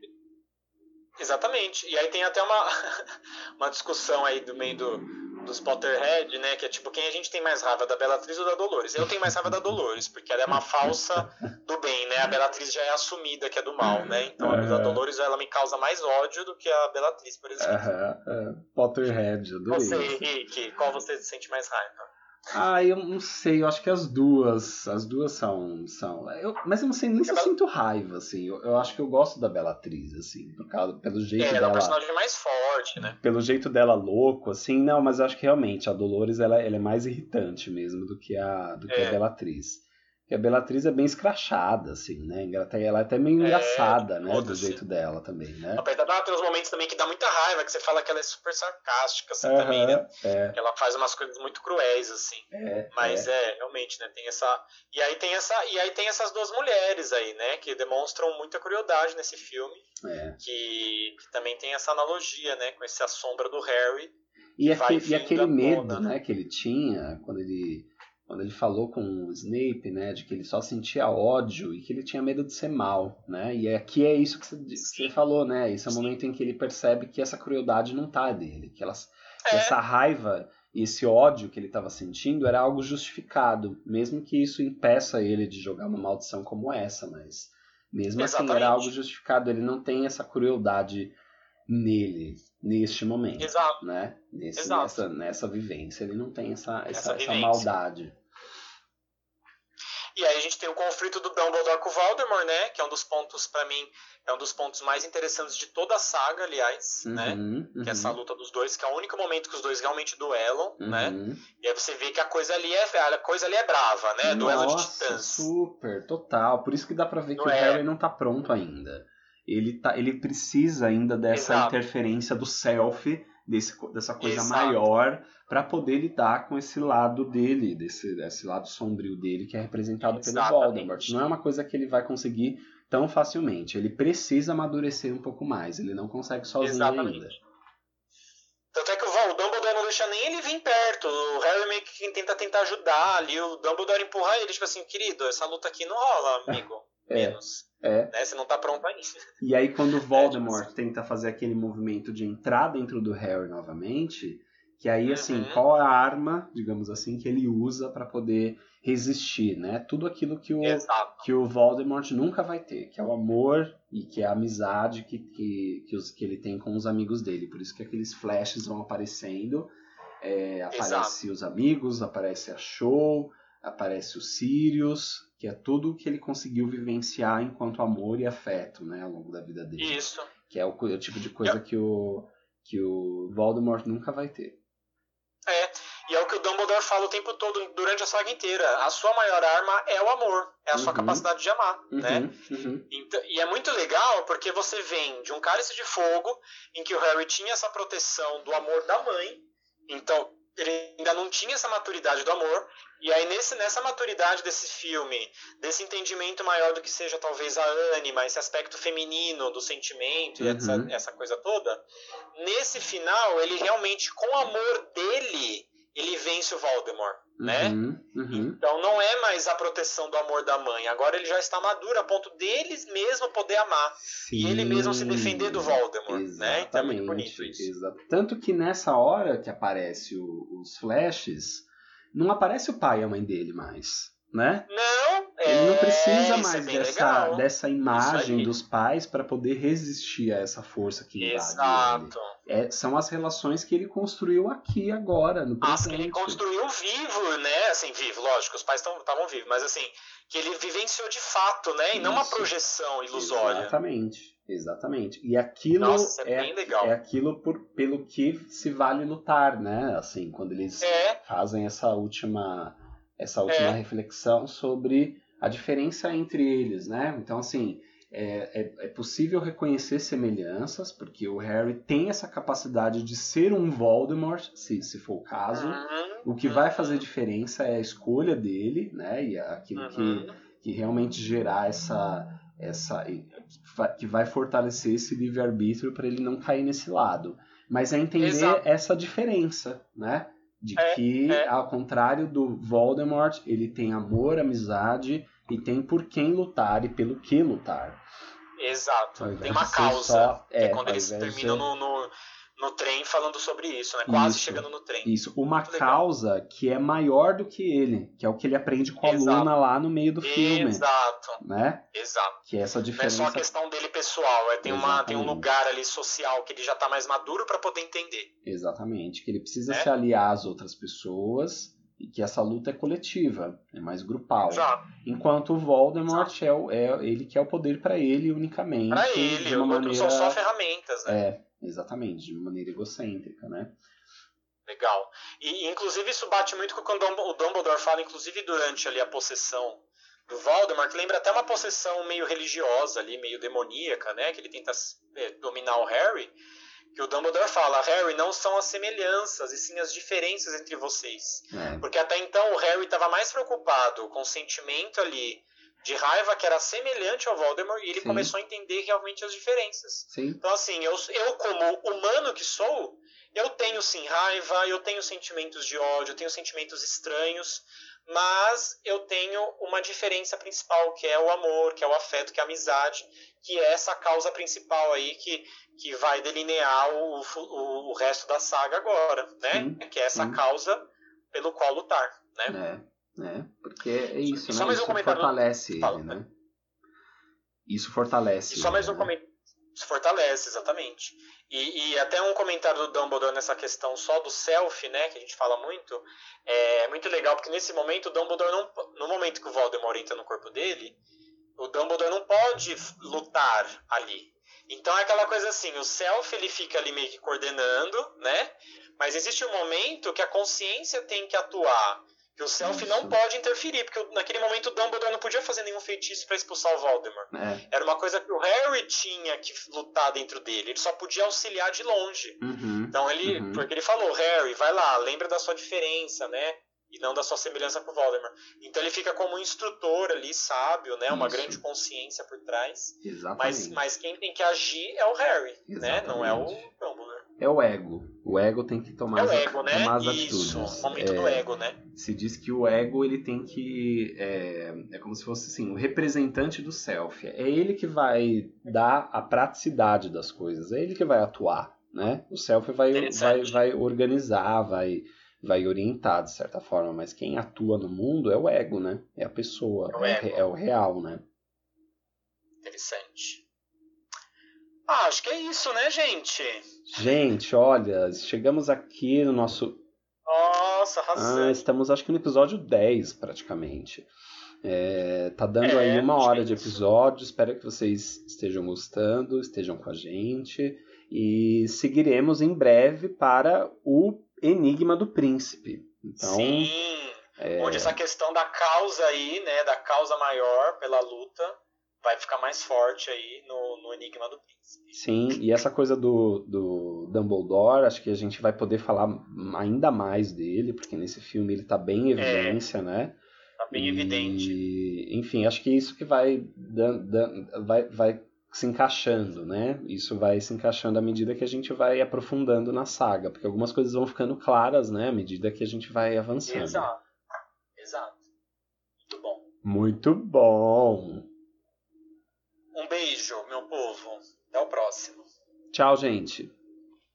[SPEAKER 2] Exatamente. E aí tem até uma, uma discussão aí do meio do, dos Potterhead, né? Que é tipo, quem a gente tem mais raiva, da Bellatrix ou da Dolores? Eu tenho mais raiva da Dolores, porque ela é uma falsa do bem, né? A Bellatrix já é assumida que é do mal, né? Então a
[SPEAKER 1] Aham.
[SPEAKER 2] Dolores ela me causa mais ódio do que a Bellatrix, por exemplo.
[SPEAKER 1] Aham, aham. Potterhead, adorei.
[SPEAKER 2] Você, Henrique, qual você sente mais raiva?
[SPEAKER 1] Ah, eu não sei, eu acho que as duas, as duas são, são, eu, mas eu não sei nem se eu
[SPEAKER 2] Bela-
[SPEAKER 1] sinto raiva, assim, eu, eu acho que eu gosto da Bellatrix, assim, por causa, pelo jeito
[SPEAKER 2] É, ela é
[SPEAKER 1] dela,
[SPEAKER 2] um personagem mais forte, né?
[SPEAKER 1] pelo jeito dela louco, assim, não, mas eu acho que realmente a Dolores, ela, ela é mais irritante mesmo do que a, do que
[SPEAKER 2] É.
[SPEAKER 1] a Bellatrix. Porque a Bellatrix é bem escrachada, assim, né, ela até- ela é até meio
[SPEAKER 2] É,
[SPEAKER 1] engraçada, né, do jeito dela também, né.
[SPEAKER 2] Apesar de ter uns momentos também que dá muita raiva, que você fala que ela é super sarcástica, assim, também, né?
[SPEAKER 1] É,
[SPEAKER 2] Que ela faz umas coisas muito cruéis, assim.
[SPEAKER 1] é,
[SPEAKER 2] Mas é. realmente, né? Tem essa. E aí tem essa. E aí tem essas duas mulheres aí, né? Que demonstram muita crueldade nesse filme.
[SPEAKER 1] é.
[SPEAKER 2] Que, que também tem essa analogia, né? Com essa sombra do Harry.
[SPEAKER 1] E, aquele, e aquele medo
[SPEAKER 2] tona,
[SPEAKER 1] né, que ele tinha quando ele, quando ele falou com o Snape, né, de que ele só sentia ódio e que ele tinha medo de ser mal, né? E aqui é isso que você, que falou, né? Esse é o momento em que ele percebe que essa crueldade não tá dele, que, elas, que
[SPEAKER 2] É.
[SPEAKER 1] essa raiva e esse ódio que ele estava sentindo era algo justificado, mesmo que isso impeça ele de jogar uma maldição como essa, mas mesmo assim era
[SPEAKER 2] Exatamente.
[SPEAKER 1] algo justificado, ele não tem essa crueldade nele neste momento
[SPEAKER 2] Exato.
[SPEAKER 1] né? Nesse,
[SPEAKER 2] Exato.
[SPEAKER 1] nessa, nessa vivência. Ele não tem essa, essa,
[SPEAKER 2] Essa
[SPEAKER 1] essa maldade.
[SPEAKER 2] E aí a gente tem o conflito do Dumbledore com o Voldemort, né? Que é um dos pontos, pra mim, é um dos pontos mais interessantes de toda a saga, aliás, né?
[SPEAKER 1] Uhum,
[SPEAKER 2] Que é essa luta dos dois, que é o único momento que os dois realmente duelam, né?
[SPEAKER 1] uhum.
[SPEAKER 2] E aí você vê que a coisa ali é, a coisa ali é brava, né? Duelo de
[SPEAKER 1] Nossa,
[SPEAKER 2] titãs.
[SPEAKER 1] super, total. Por isso que dá pra ver que
[SPEAKER 2] Não
[SPEAKER 1] o
[SPEAKER 2] é?
[SPEAKER 1] Harry não tá pronto ainda. Ele, tá, ele precisa ainda dessa
[SPEAKER 2] Exato.
[SPEAKER 1] interferência do self, desse, dessa coisa
[SPEAKER 2] Exato.
[SPEAKER 1] maior, para poder lidar com esse lado dele, desse, desse lado sombrio dele, que é representado pelo
[SPEAKER 2] Exatamente.
[SPEAKER 1] Voldemort. Não é uma coisa que ele vai conseguir tão facilmente. Ele precisa amadurecer um pouco mais. Ele não consegue sozinho
[SPEAKER 2] Exatamente.
[SPEAKER 1] ainda.
[SPEAKER 2] Tanto é que o Dumbledore não deixa nem ele vir perto. O Harry meio que tenta tentar ajudar ali. O Dumbledore empurra ele, tipo assim, querido, essa luta aqui não rola, amigo.
[SPEAKER 1] É.
[SPEAKER 2] Menos.
[SPEAKER 1] É.
[SPEAKER 2] Né? Você não tá pronto ainda.
[SPEAKER 1] E aí, quando o Voldemort
[SPEAKER 2] tipo
[SPEAKER 1] tenta fazer aquele movimento de entrar dentro do Harry novamente, que aí, assim,
[SPEAKER 2] Uhum.
[SPEAKER 1] qual a arma, digamos assim, que ele usa para poder resistir, né? Tudo aquilo que o,
[SPEAKER 2] Exato.
[SPEAKER 1] que o Voldemort nunca vai ter, que é o amor e que é a amizade que, que, que, os, que ele tem com os amigos dele. Por isso que aqueles flashes vão aparecendo. É, aparece os amigos, aparece a Show, aparece o Sirius, que é tudo que ele conseguiu vivenciar enquanto amor e afeto, né, ao longo da vida dele.
[SPEAKER 2] Isso.
[SPEAKER 1] Que é o, co- o tipo de coisa que o, que o Voldemort nunca vai ter.
[SPEAKER 2] É. E é o que o Dumbledore fala o tempo todo, durante a saga inteira. A sua maior arma é o amor. É a sua
[SPEAKER 1] Uhum.
[SPEAKER 2] capacidade de amar,
[SPEAKER 1] Uhum,
[SPEAKER 2] né?
[SPEAKER 1] uhum.
[SPEAKER 2] Então, e é muito legal porque você vem de um cálice de fogo em que o Harry tinha essa proteção do amor da mãe, então ele ainda não tinha essa maturidade do amor, e aí nesse, nessa maturidade desse filme, desse entendimento maior do que seja talvez a ânima, esse aspecto feminino do sentimento e
[SPEAKER 1] Uhum.
[SPEAKER 2] essa, essa coisa toda, nesse final ele realmente, com o amor dele, ele vence o Voldemort, né?
[SPEAKER 1] Uhum, uhum.
[SPEAKER 2] Então não é mais a proteção do amor da mãe. Agora ele já está maduro a ponto deles mesmo poder amar. E ele mesmo se defender do Voldemort, né? Então é muito bonito isso.
[SPEAKER 1] Exato. Tanto que nessa hora que aparece o- os flashes, não aparece o pai e a mãe dele mais, né?
[SPEAKER 2] Não, é,
[SPEAKER 1] Ele não precisa
[SPEAKER 2] isso é
[SPEAKER 1] mais
[SPEAKER 2] bem
[SPEAKER 1] dessa,
[SPEAKER 2] legal.
[SPEAKER 1] dessa imagem dos pais para poder resistir a essa força que invade ele. É, são as relações que ele construiu aqui agora, no
[SPEAKER 2] As que ele construiu vivo, né? Assim, vivo, lógico, os pais estavam vivos, mas assim, que ele vivenciou de fato, né? E não uma
[SPEAKER 1] Isso.
[SPEAKER 2] projeção ilusória.
[SPEAKER 1] Exatamente, exatamente. E aquilo
[SPEAKER 2] Nossa, é
[SPEAKER 1] é,
[SPEAKER 2] bem legal.
[SPEAKER 1] é aquilo por, pelo que se vale lutar, né? Assim, quando eles
[SPEAKER 2] É.
[SPEAKER 1] fazem essa última essa última
[SPEAKER 2] É.
[SPEAKER 1] reflexão sobre a diferença entre eles, né? Então, assim, é, é, é possível reconhecer semelhanças, porque o Harry tem essa capacidade de ser um Voldemort, se, se for o caso.
[SPEAKER 2] Uhum,
[SPEAKER 1] O que vai fazer diferença é a escolha dele, né? E aquilo que
[SPEAKER 2] uhum.
[SPEAKER 1] que realmente gerar essa essa que vai fortalecer esse livre arbítrio para ele não cair nesse lado mas é entender
[SPEAKER 2] Exato.
[SPEAKER 1] essa diferença né de
[SPEAKER 2] É,
[SPEAKER 1] que
[SPEAKER 2] é.
[SPEAKER 1] ao contrário do Voldemort ele tem amor amizade e tem por quem lutar e pelo que lutar
[SPEAKER 2] Exato. Tem uma causa.
[SPEAKER 1] só-
[SPEAKER 2] que é
[SPEAKER 1] é,
[SPEAKER 2] quando eles terminam
[SPEAKER 1] ser-
[SPEAKER 2] no, no, no trem falando sobre isso, né? Quase
[SPEAKER 1] Isso.
[SPEAKER 2] chegando no trem.
[SPEAKER 1] isso uma
[SPEAKER 2] Muito legal.
[SPEAKER 1] causa que é maior do que ele que é o que ele aprende com a
[SPEAKER 2] Exato.
[SPEAKER 1] Luna lá no meio do filme
[SPEAKER 2] Exato,
[SPEAKER 1] né
[SPEAKER 2] exato.
[SPEAKER 1] que é essa
[SPEAKER 2] Não é
[SPEAKER 1] diferença
[SPEAKER 2] só a questão dele pessoal, é, tem, uma, tem um lugar ali social que ele já tá mais maduro para poder entender.
[SPEAKER 1] Exatamente, que ele precisa
[SPEAKER 2] É?
[SPEAKER 1] se aliar às outras pessoas e que essa luta é coletiva, é mais grupal.
[SPEAKER 2] Exato.
[SPEAKER 1] Enquanto o Voldemort é, o- é ele que é o poder para ele unicamente. De
[SPEAKER 2] ele,
[SPEAKER 1] uma
[SPEAKER 2] os outros
[SPEAKER 1] maneira...
[SPEAKER 2] são só ferramentas, né?
[SPEAKER 1] É, exatamente, de uma maneira egocêntrica, né?
[SPEAKER 2] Legal. E inclusive isso bate muito com o que o Dumb- o Dumbledore fala, inclusive durante ali a possessão do Voldemort, que lembra até uma possessão meio religiosa ali, meio demoníaca, né? Que ele tenta é, dominar o Harry. Que o Dumbledore fala, Harry, não são as semelhanças, e sim as diferenças entre vocês.
[SPEAKER 1] É,
[SPEAKER 2] Porque até então o Harry estava mais preocupado com o sentimento ali de raiva que era semelhante ao Voldemort, e ele
[SPEAKER 1] Sim.
[SPEAKER 2] começou a entender realmente as diferenças.
[SPEAKER 1] sim,
[SPEAKER 2] Então, assim, eu, eu como humano que sou, eu tenho sim raiva, eu tenho sentimentos de ódio, eu tenho sentimentos estranhos, mas eu tenho uma diferença principal, que é o amor, que é o afeto, que é a amizade, que é essa causa principal aí que, que vai delinear o, o, o resto da saga agora, né? Que é essa causa pelo qual lutar, né?
[SPEAKER 1] é, é, porque é isso,
[SPEAKER 2] Só
[SPEAKER 1] né?
[SPEAKER 2] mais um
[SPEAKER 1] Isso
[SPEAKER 2] comentário-
[SPEAKER 1] fortalece
[SPEAKER 2] Fala,
[SPEAKER 1] ele, né? Isso fortalece
[SPEAKER 2] E só mais um
[SPEAKER 1] né?
[SPEAKER 2] comentário. Se fortalece, exatamente. E, e até um comentário do Dumbledore nessa questão só do self, né, que a gente fala muito, é muito legal, porque nesse momento o Dumbledore não. No momento que o Voldemort entra no corpo dele, o Dumbledore não pode lutar ali. Então é aquela coisa assim, o self ele fica ali meio que coordenando, né? Mas existe um momento que a consciência tem que atuar. Que o Self não pode interferir, porque naquele momento o Dumbledore não podia fazer nenhum feitiço para expulsar o Voldemort.
[SPEAKER 1] É.
[SPEAKER 2] Era uma coisa que o Harry tinha que lutar dentro dele. Ele só podia auxiliar de longe.
[SPEAKER 1] Uhum.
[SPEAKER 2] Então ele,
[SPEAKER 1] Uhum.
[SPEAKER 2] porque ele falou, Harry, vai lá, lembra da sua diferença, né? E não da sua semelhança com o Voldemort. Então ele fica como um instrutor ali, sábio, né? Uma
[SPEAKER 1] Isso.
[SPEAKER 2] grande consciência por trás.
[SPEAKER 1] Exatamente.
[SPEAKER 2] Mas, mas quem tem que agir é o Harry, né? Não é o
[SPEAKER 1] Exatamente.
[SPEAKER 2] Dumbledore.
[SPEAKER 1] É o ego. O ego tem que tomar,
[SPEAKER 2] É o
[SPEAKER 1] as,
[SPEAKER 2] ego, né?
[SPEAKER 1] tomar as
[SPEAKER 2] Isso,
[SPEAKER 1] atitudes.
[SPEAKER 2] o momento
[SPEAKER 1] É,
[SPEAKER 2] do ego, né?
[SPEAKER 1] Se diz que o ego ele tem que é, é como se fosse assim o representante do self. É ele que vai dar a praticidade das coisas. É ele que vai atuar, né? O self vai vai, vai organizar, vai vai orientar de certa forma. Mas quem atua no mundo é o ego, né? É a pessoa.
[SPEAKER 2] É o ego.
[SPEAKER 1] é o real, né?
[SPEAKER 2] Interessante. Ah, acho que é isso, né, gente?
[SPEAKER 1] Gente, olha, chegamos aqui no nosso
[SPEAKER 2] Nossa,
[SPEAKER 1] Ah,
[SPEAKER 2] arrasando.
[SPEAKER 1] estamos acho que no episódio 10, praticamente. É, tá dando
[SPEAKER 2] É,
[SPEAKER 1] aí uma
[SPEAKER 2] acho
[SPEAKER 1] hora de
[SPEAKER 2] é isso.
[SPEAKER 1] episódio. Espero que vocês estejam gostando, estejam com a gente. E seguiremos em breve para o Enigma do Príncipe. Então,
[SPEAKER 2] Sim.
[SPEAKER 1] é,
[SPEAKER 2] Onde essa questão da causa aí, né, da causa maior pela luta, vai ficar mais forte aí no, no Enigma do Príncipe.
[SPEAKER 1] sim, e essa coisa do, do Dumbledore, acho que a gente vai poder falar ainda mais dele, porque nesse filme ele tá bem em evidência, né?
[SPEAKER 2] Tá bem
[SPEAKER 1] E,
[SPEAKER 2] evidente.
[SPEAKER 1] Enfim, acho que isso que vai, vai, vai se encaixando, né? Isso vai se encaixando à medida que a gente vai aprofundando na saga, porque algumas coisas vão ficando claras, né? À medida que a gente vai avançando.
[SPEAKER 2] Exato. Exato. Muito bom.
[SPEAKER 1] Muito bom!
[SPEAKER 2] Um beijo, meu povo. Até o próximo.
[SPEAKER 1] Tchau, gente!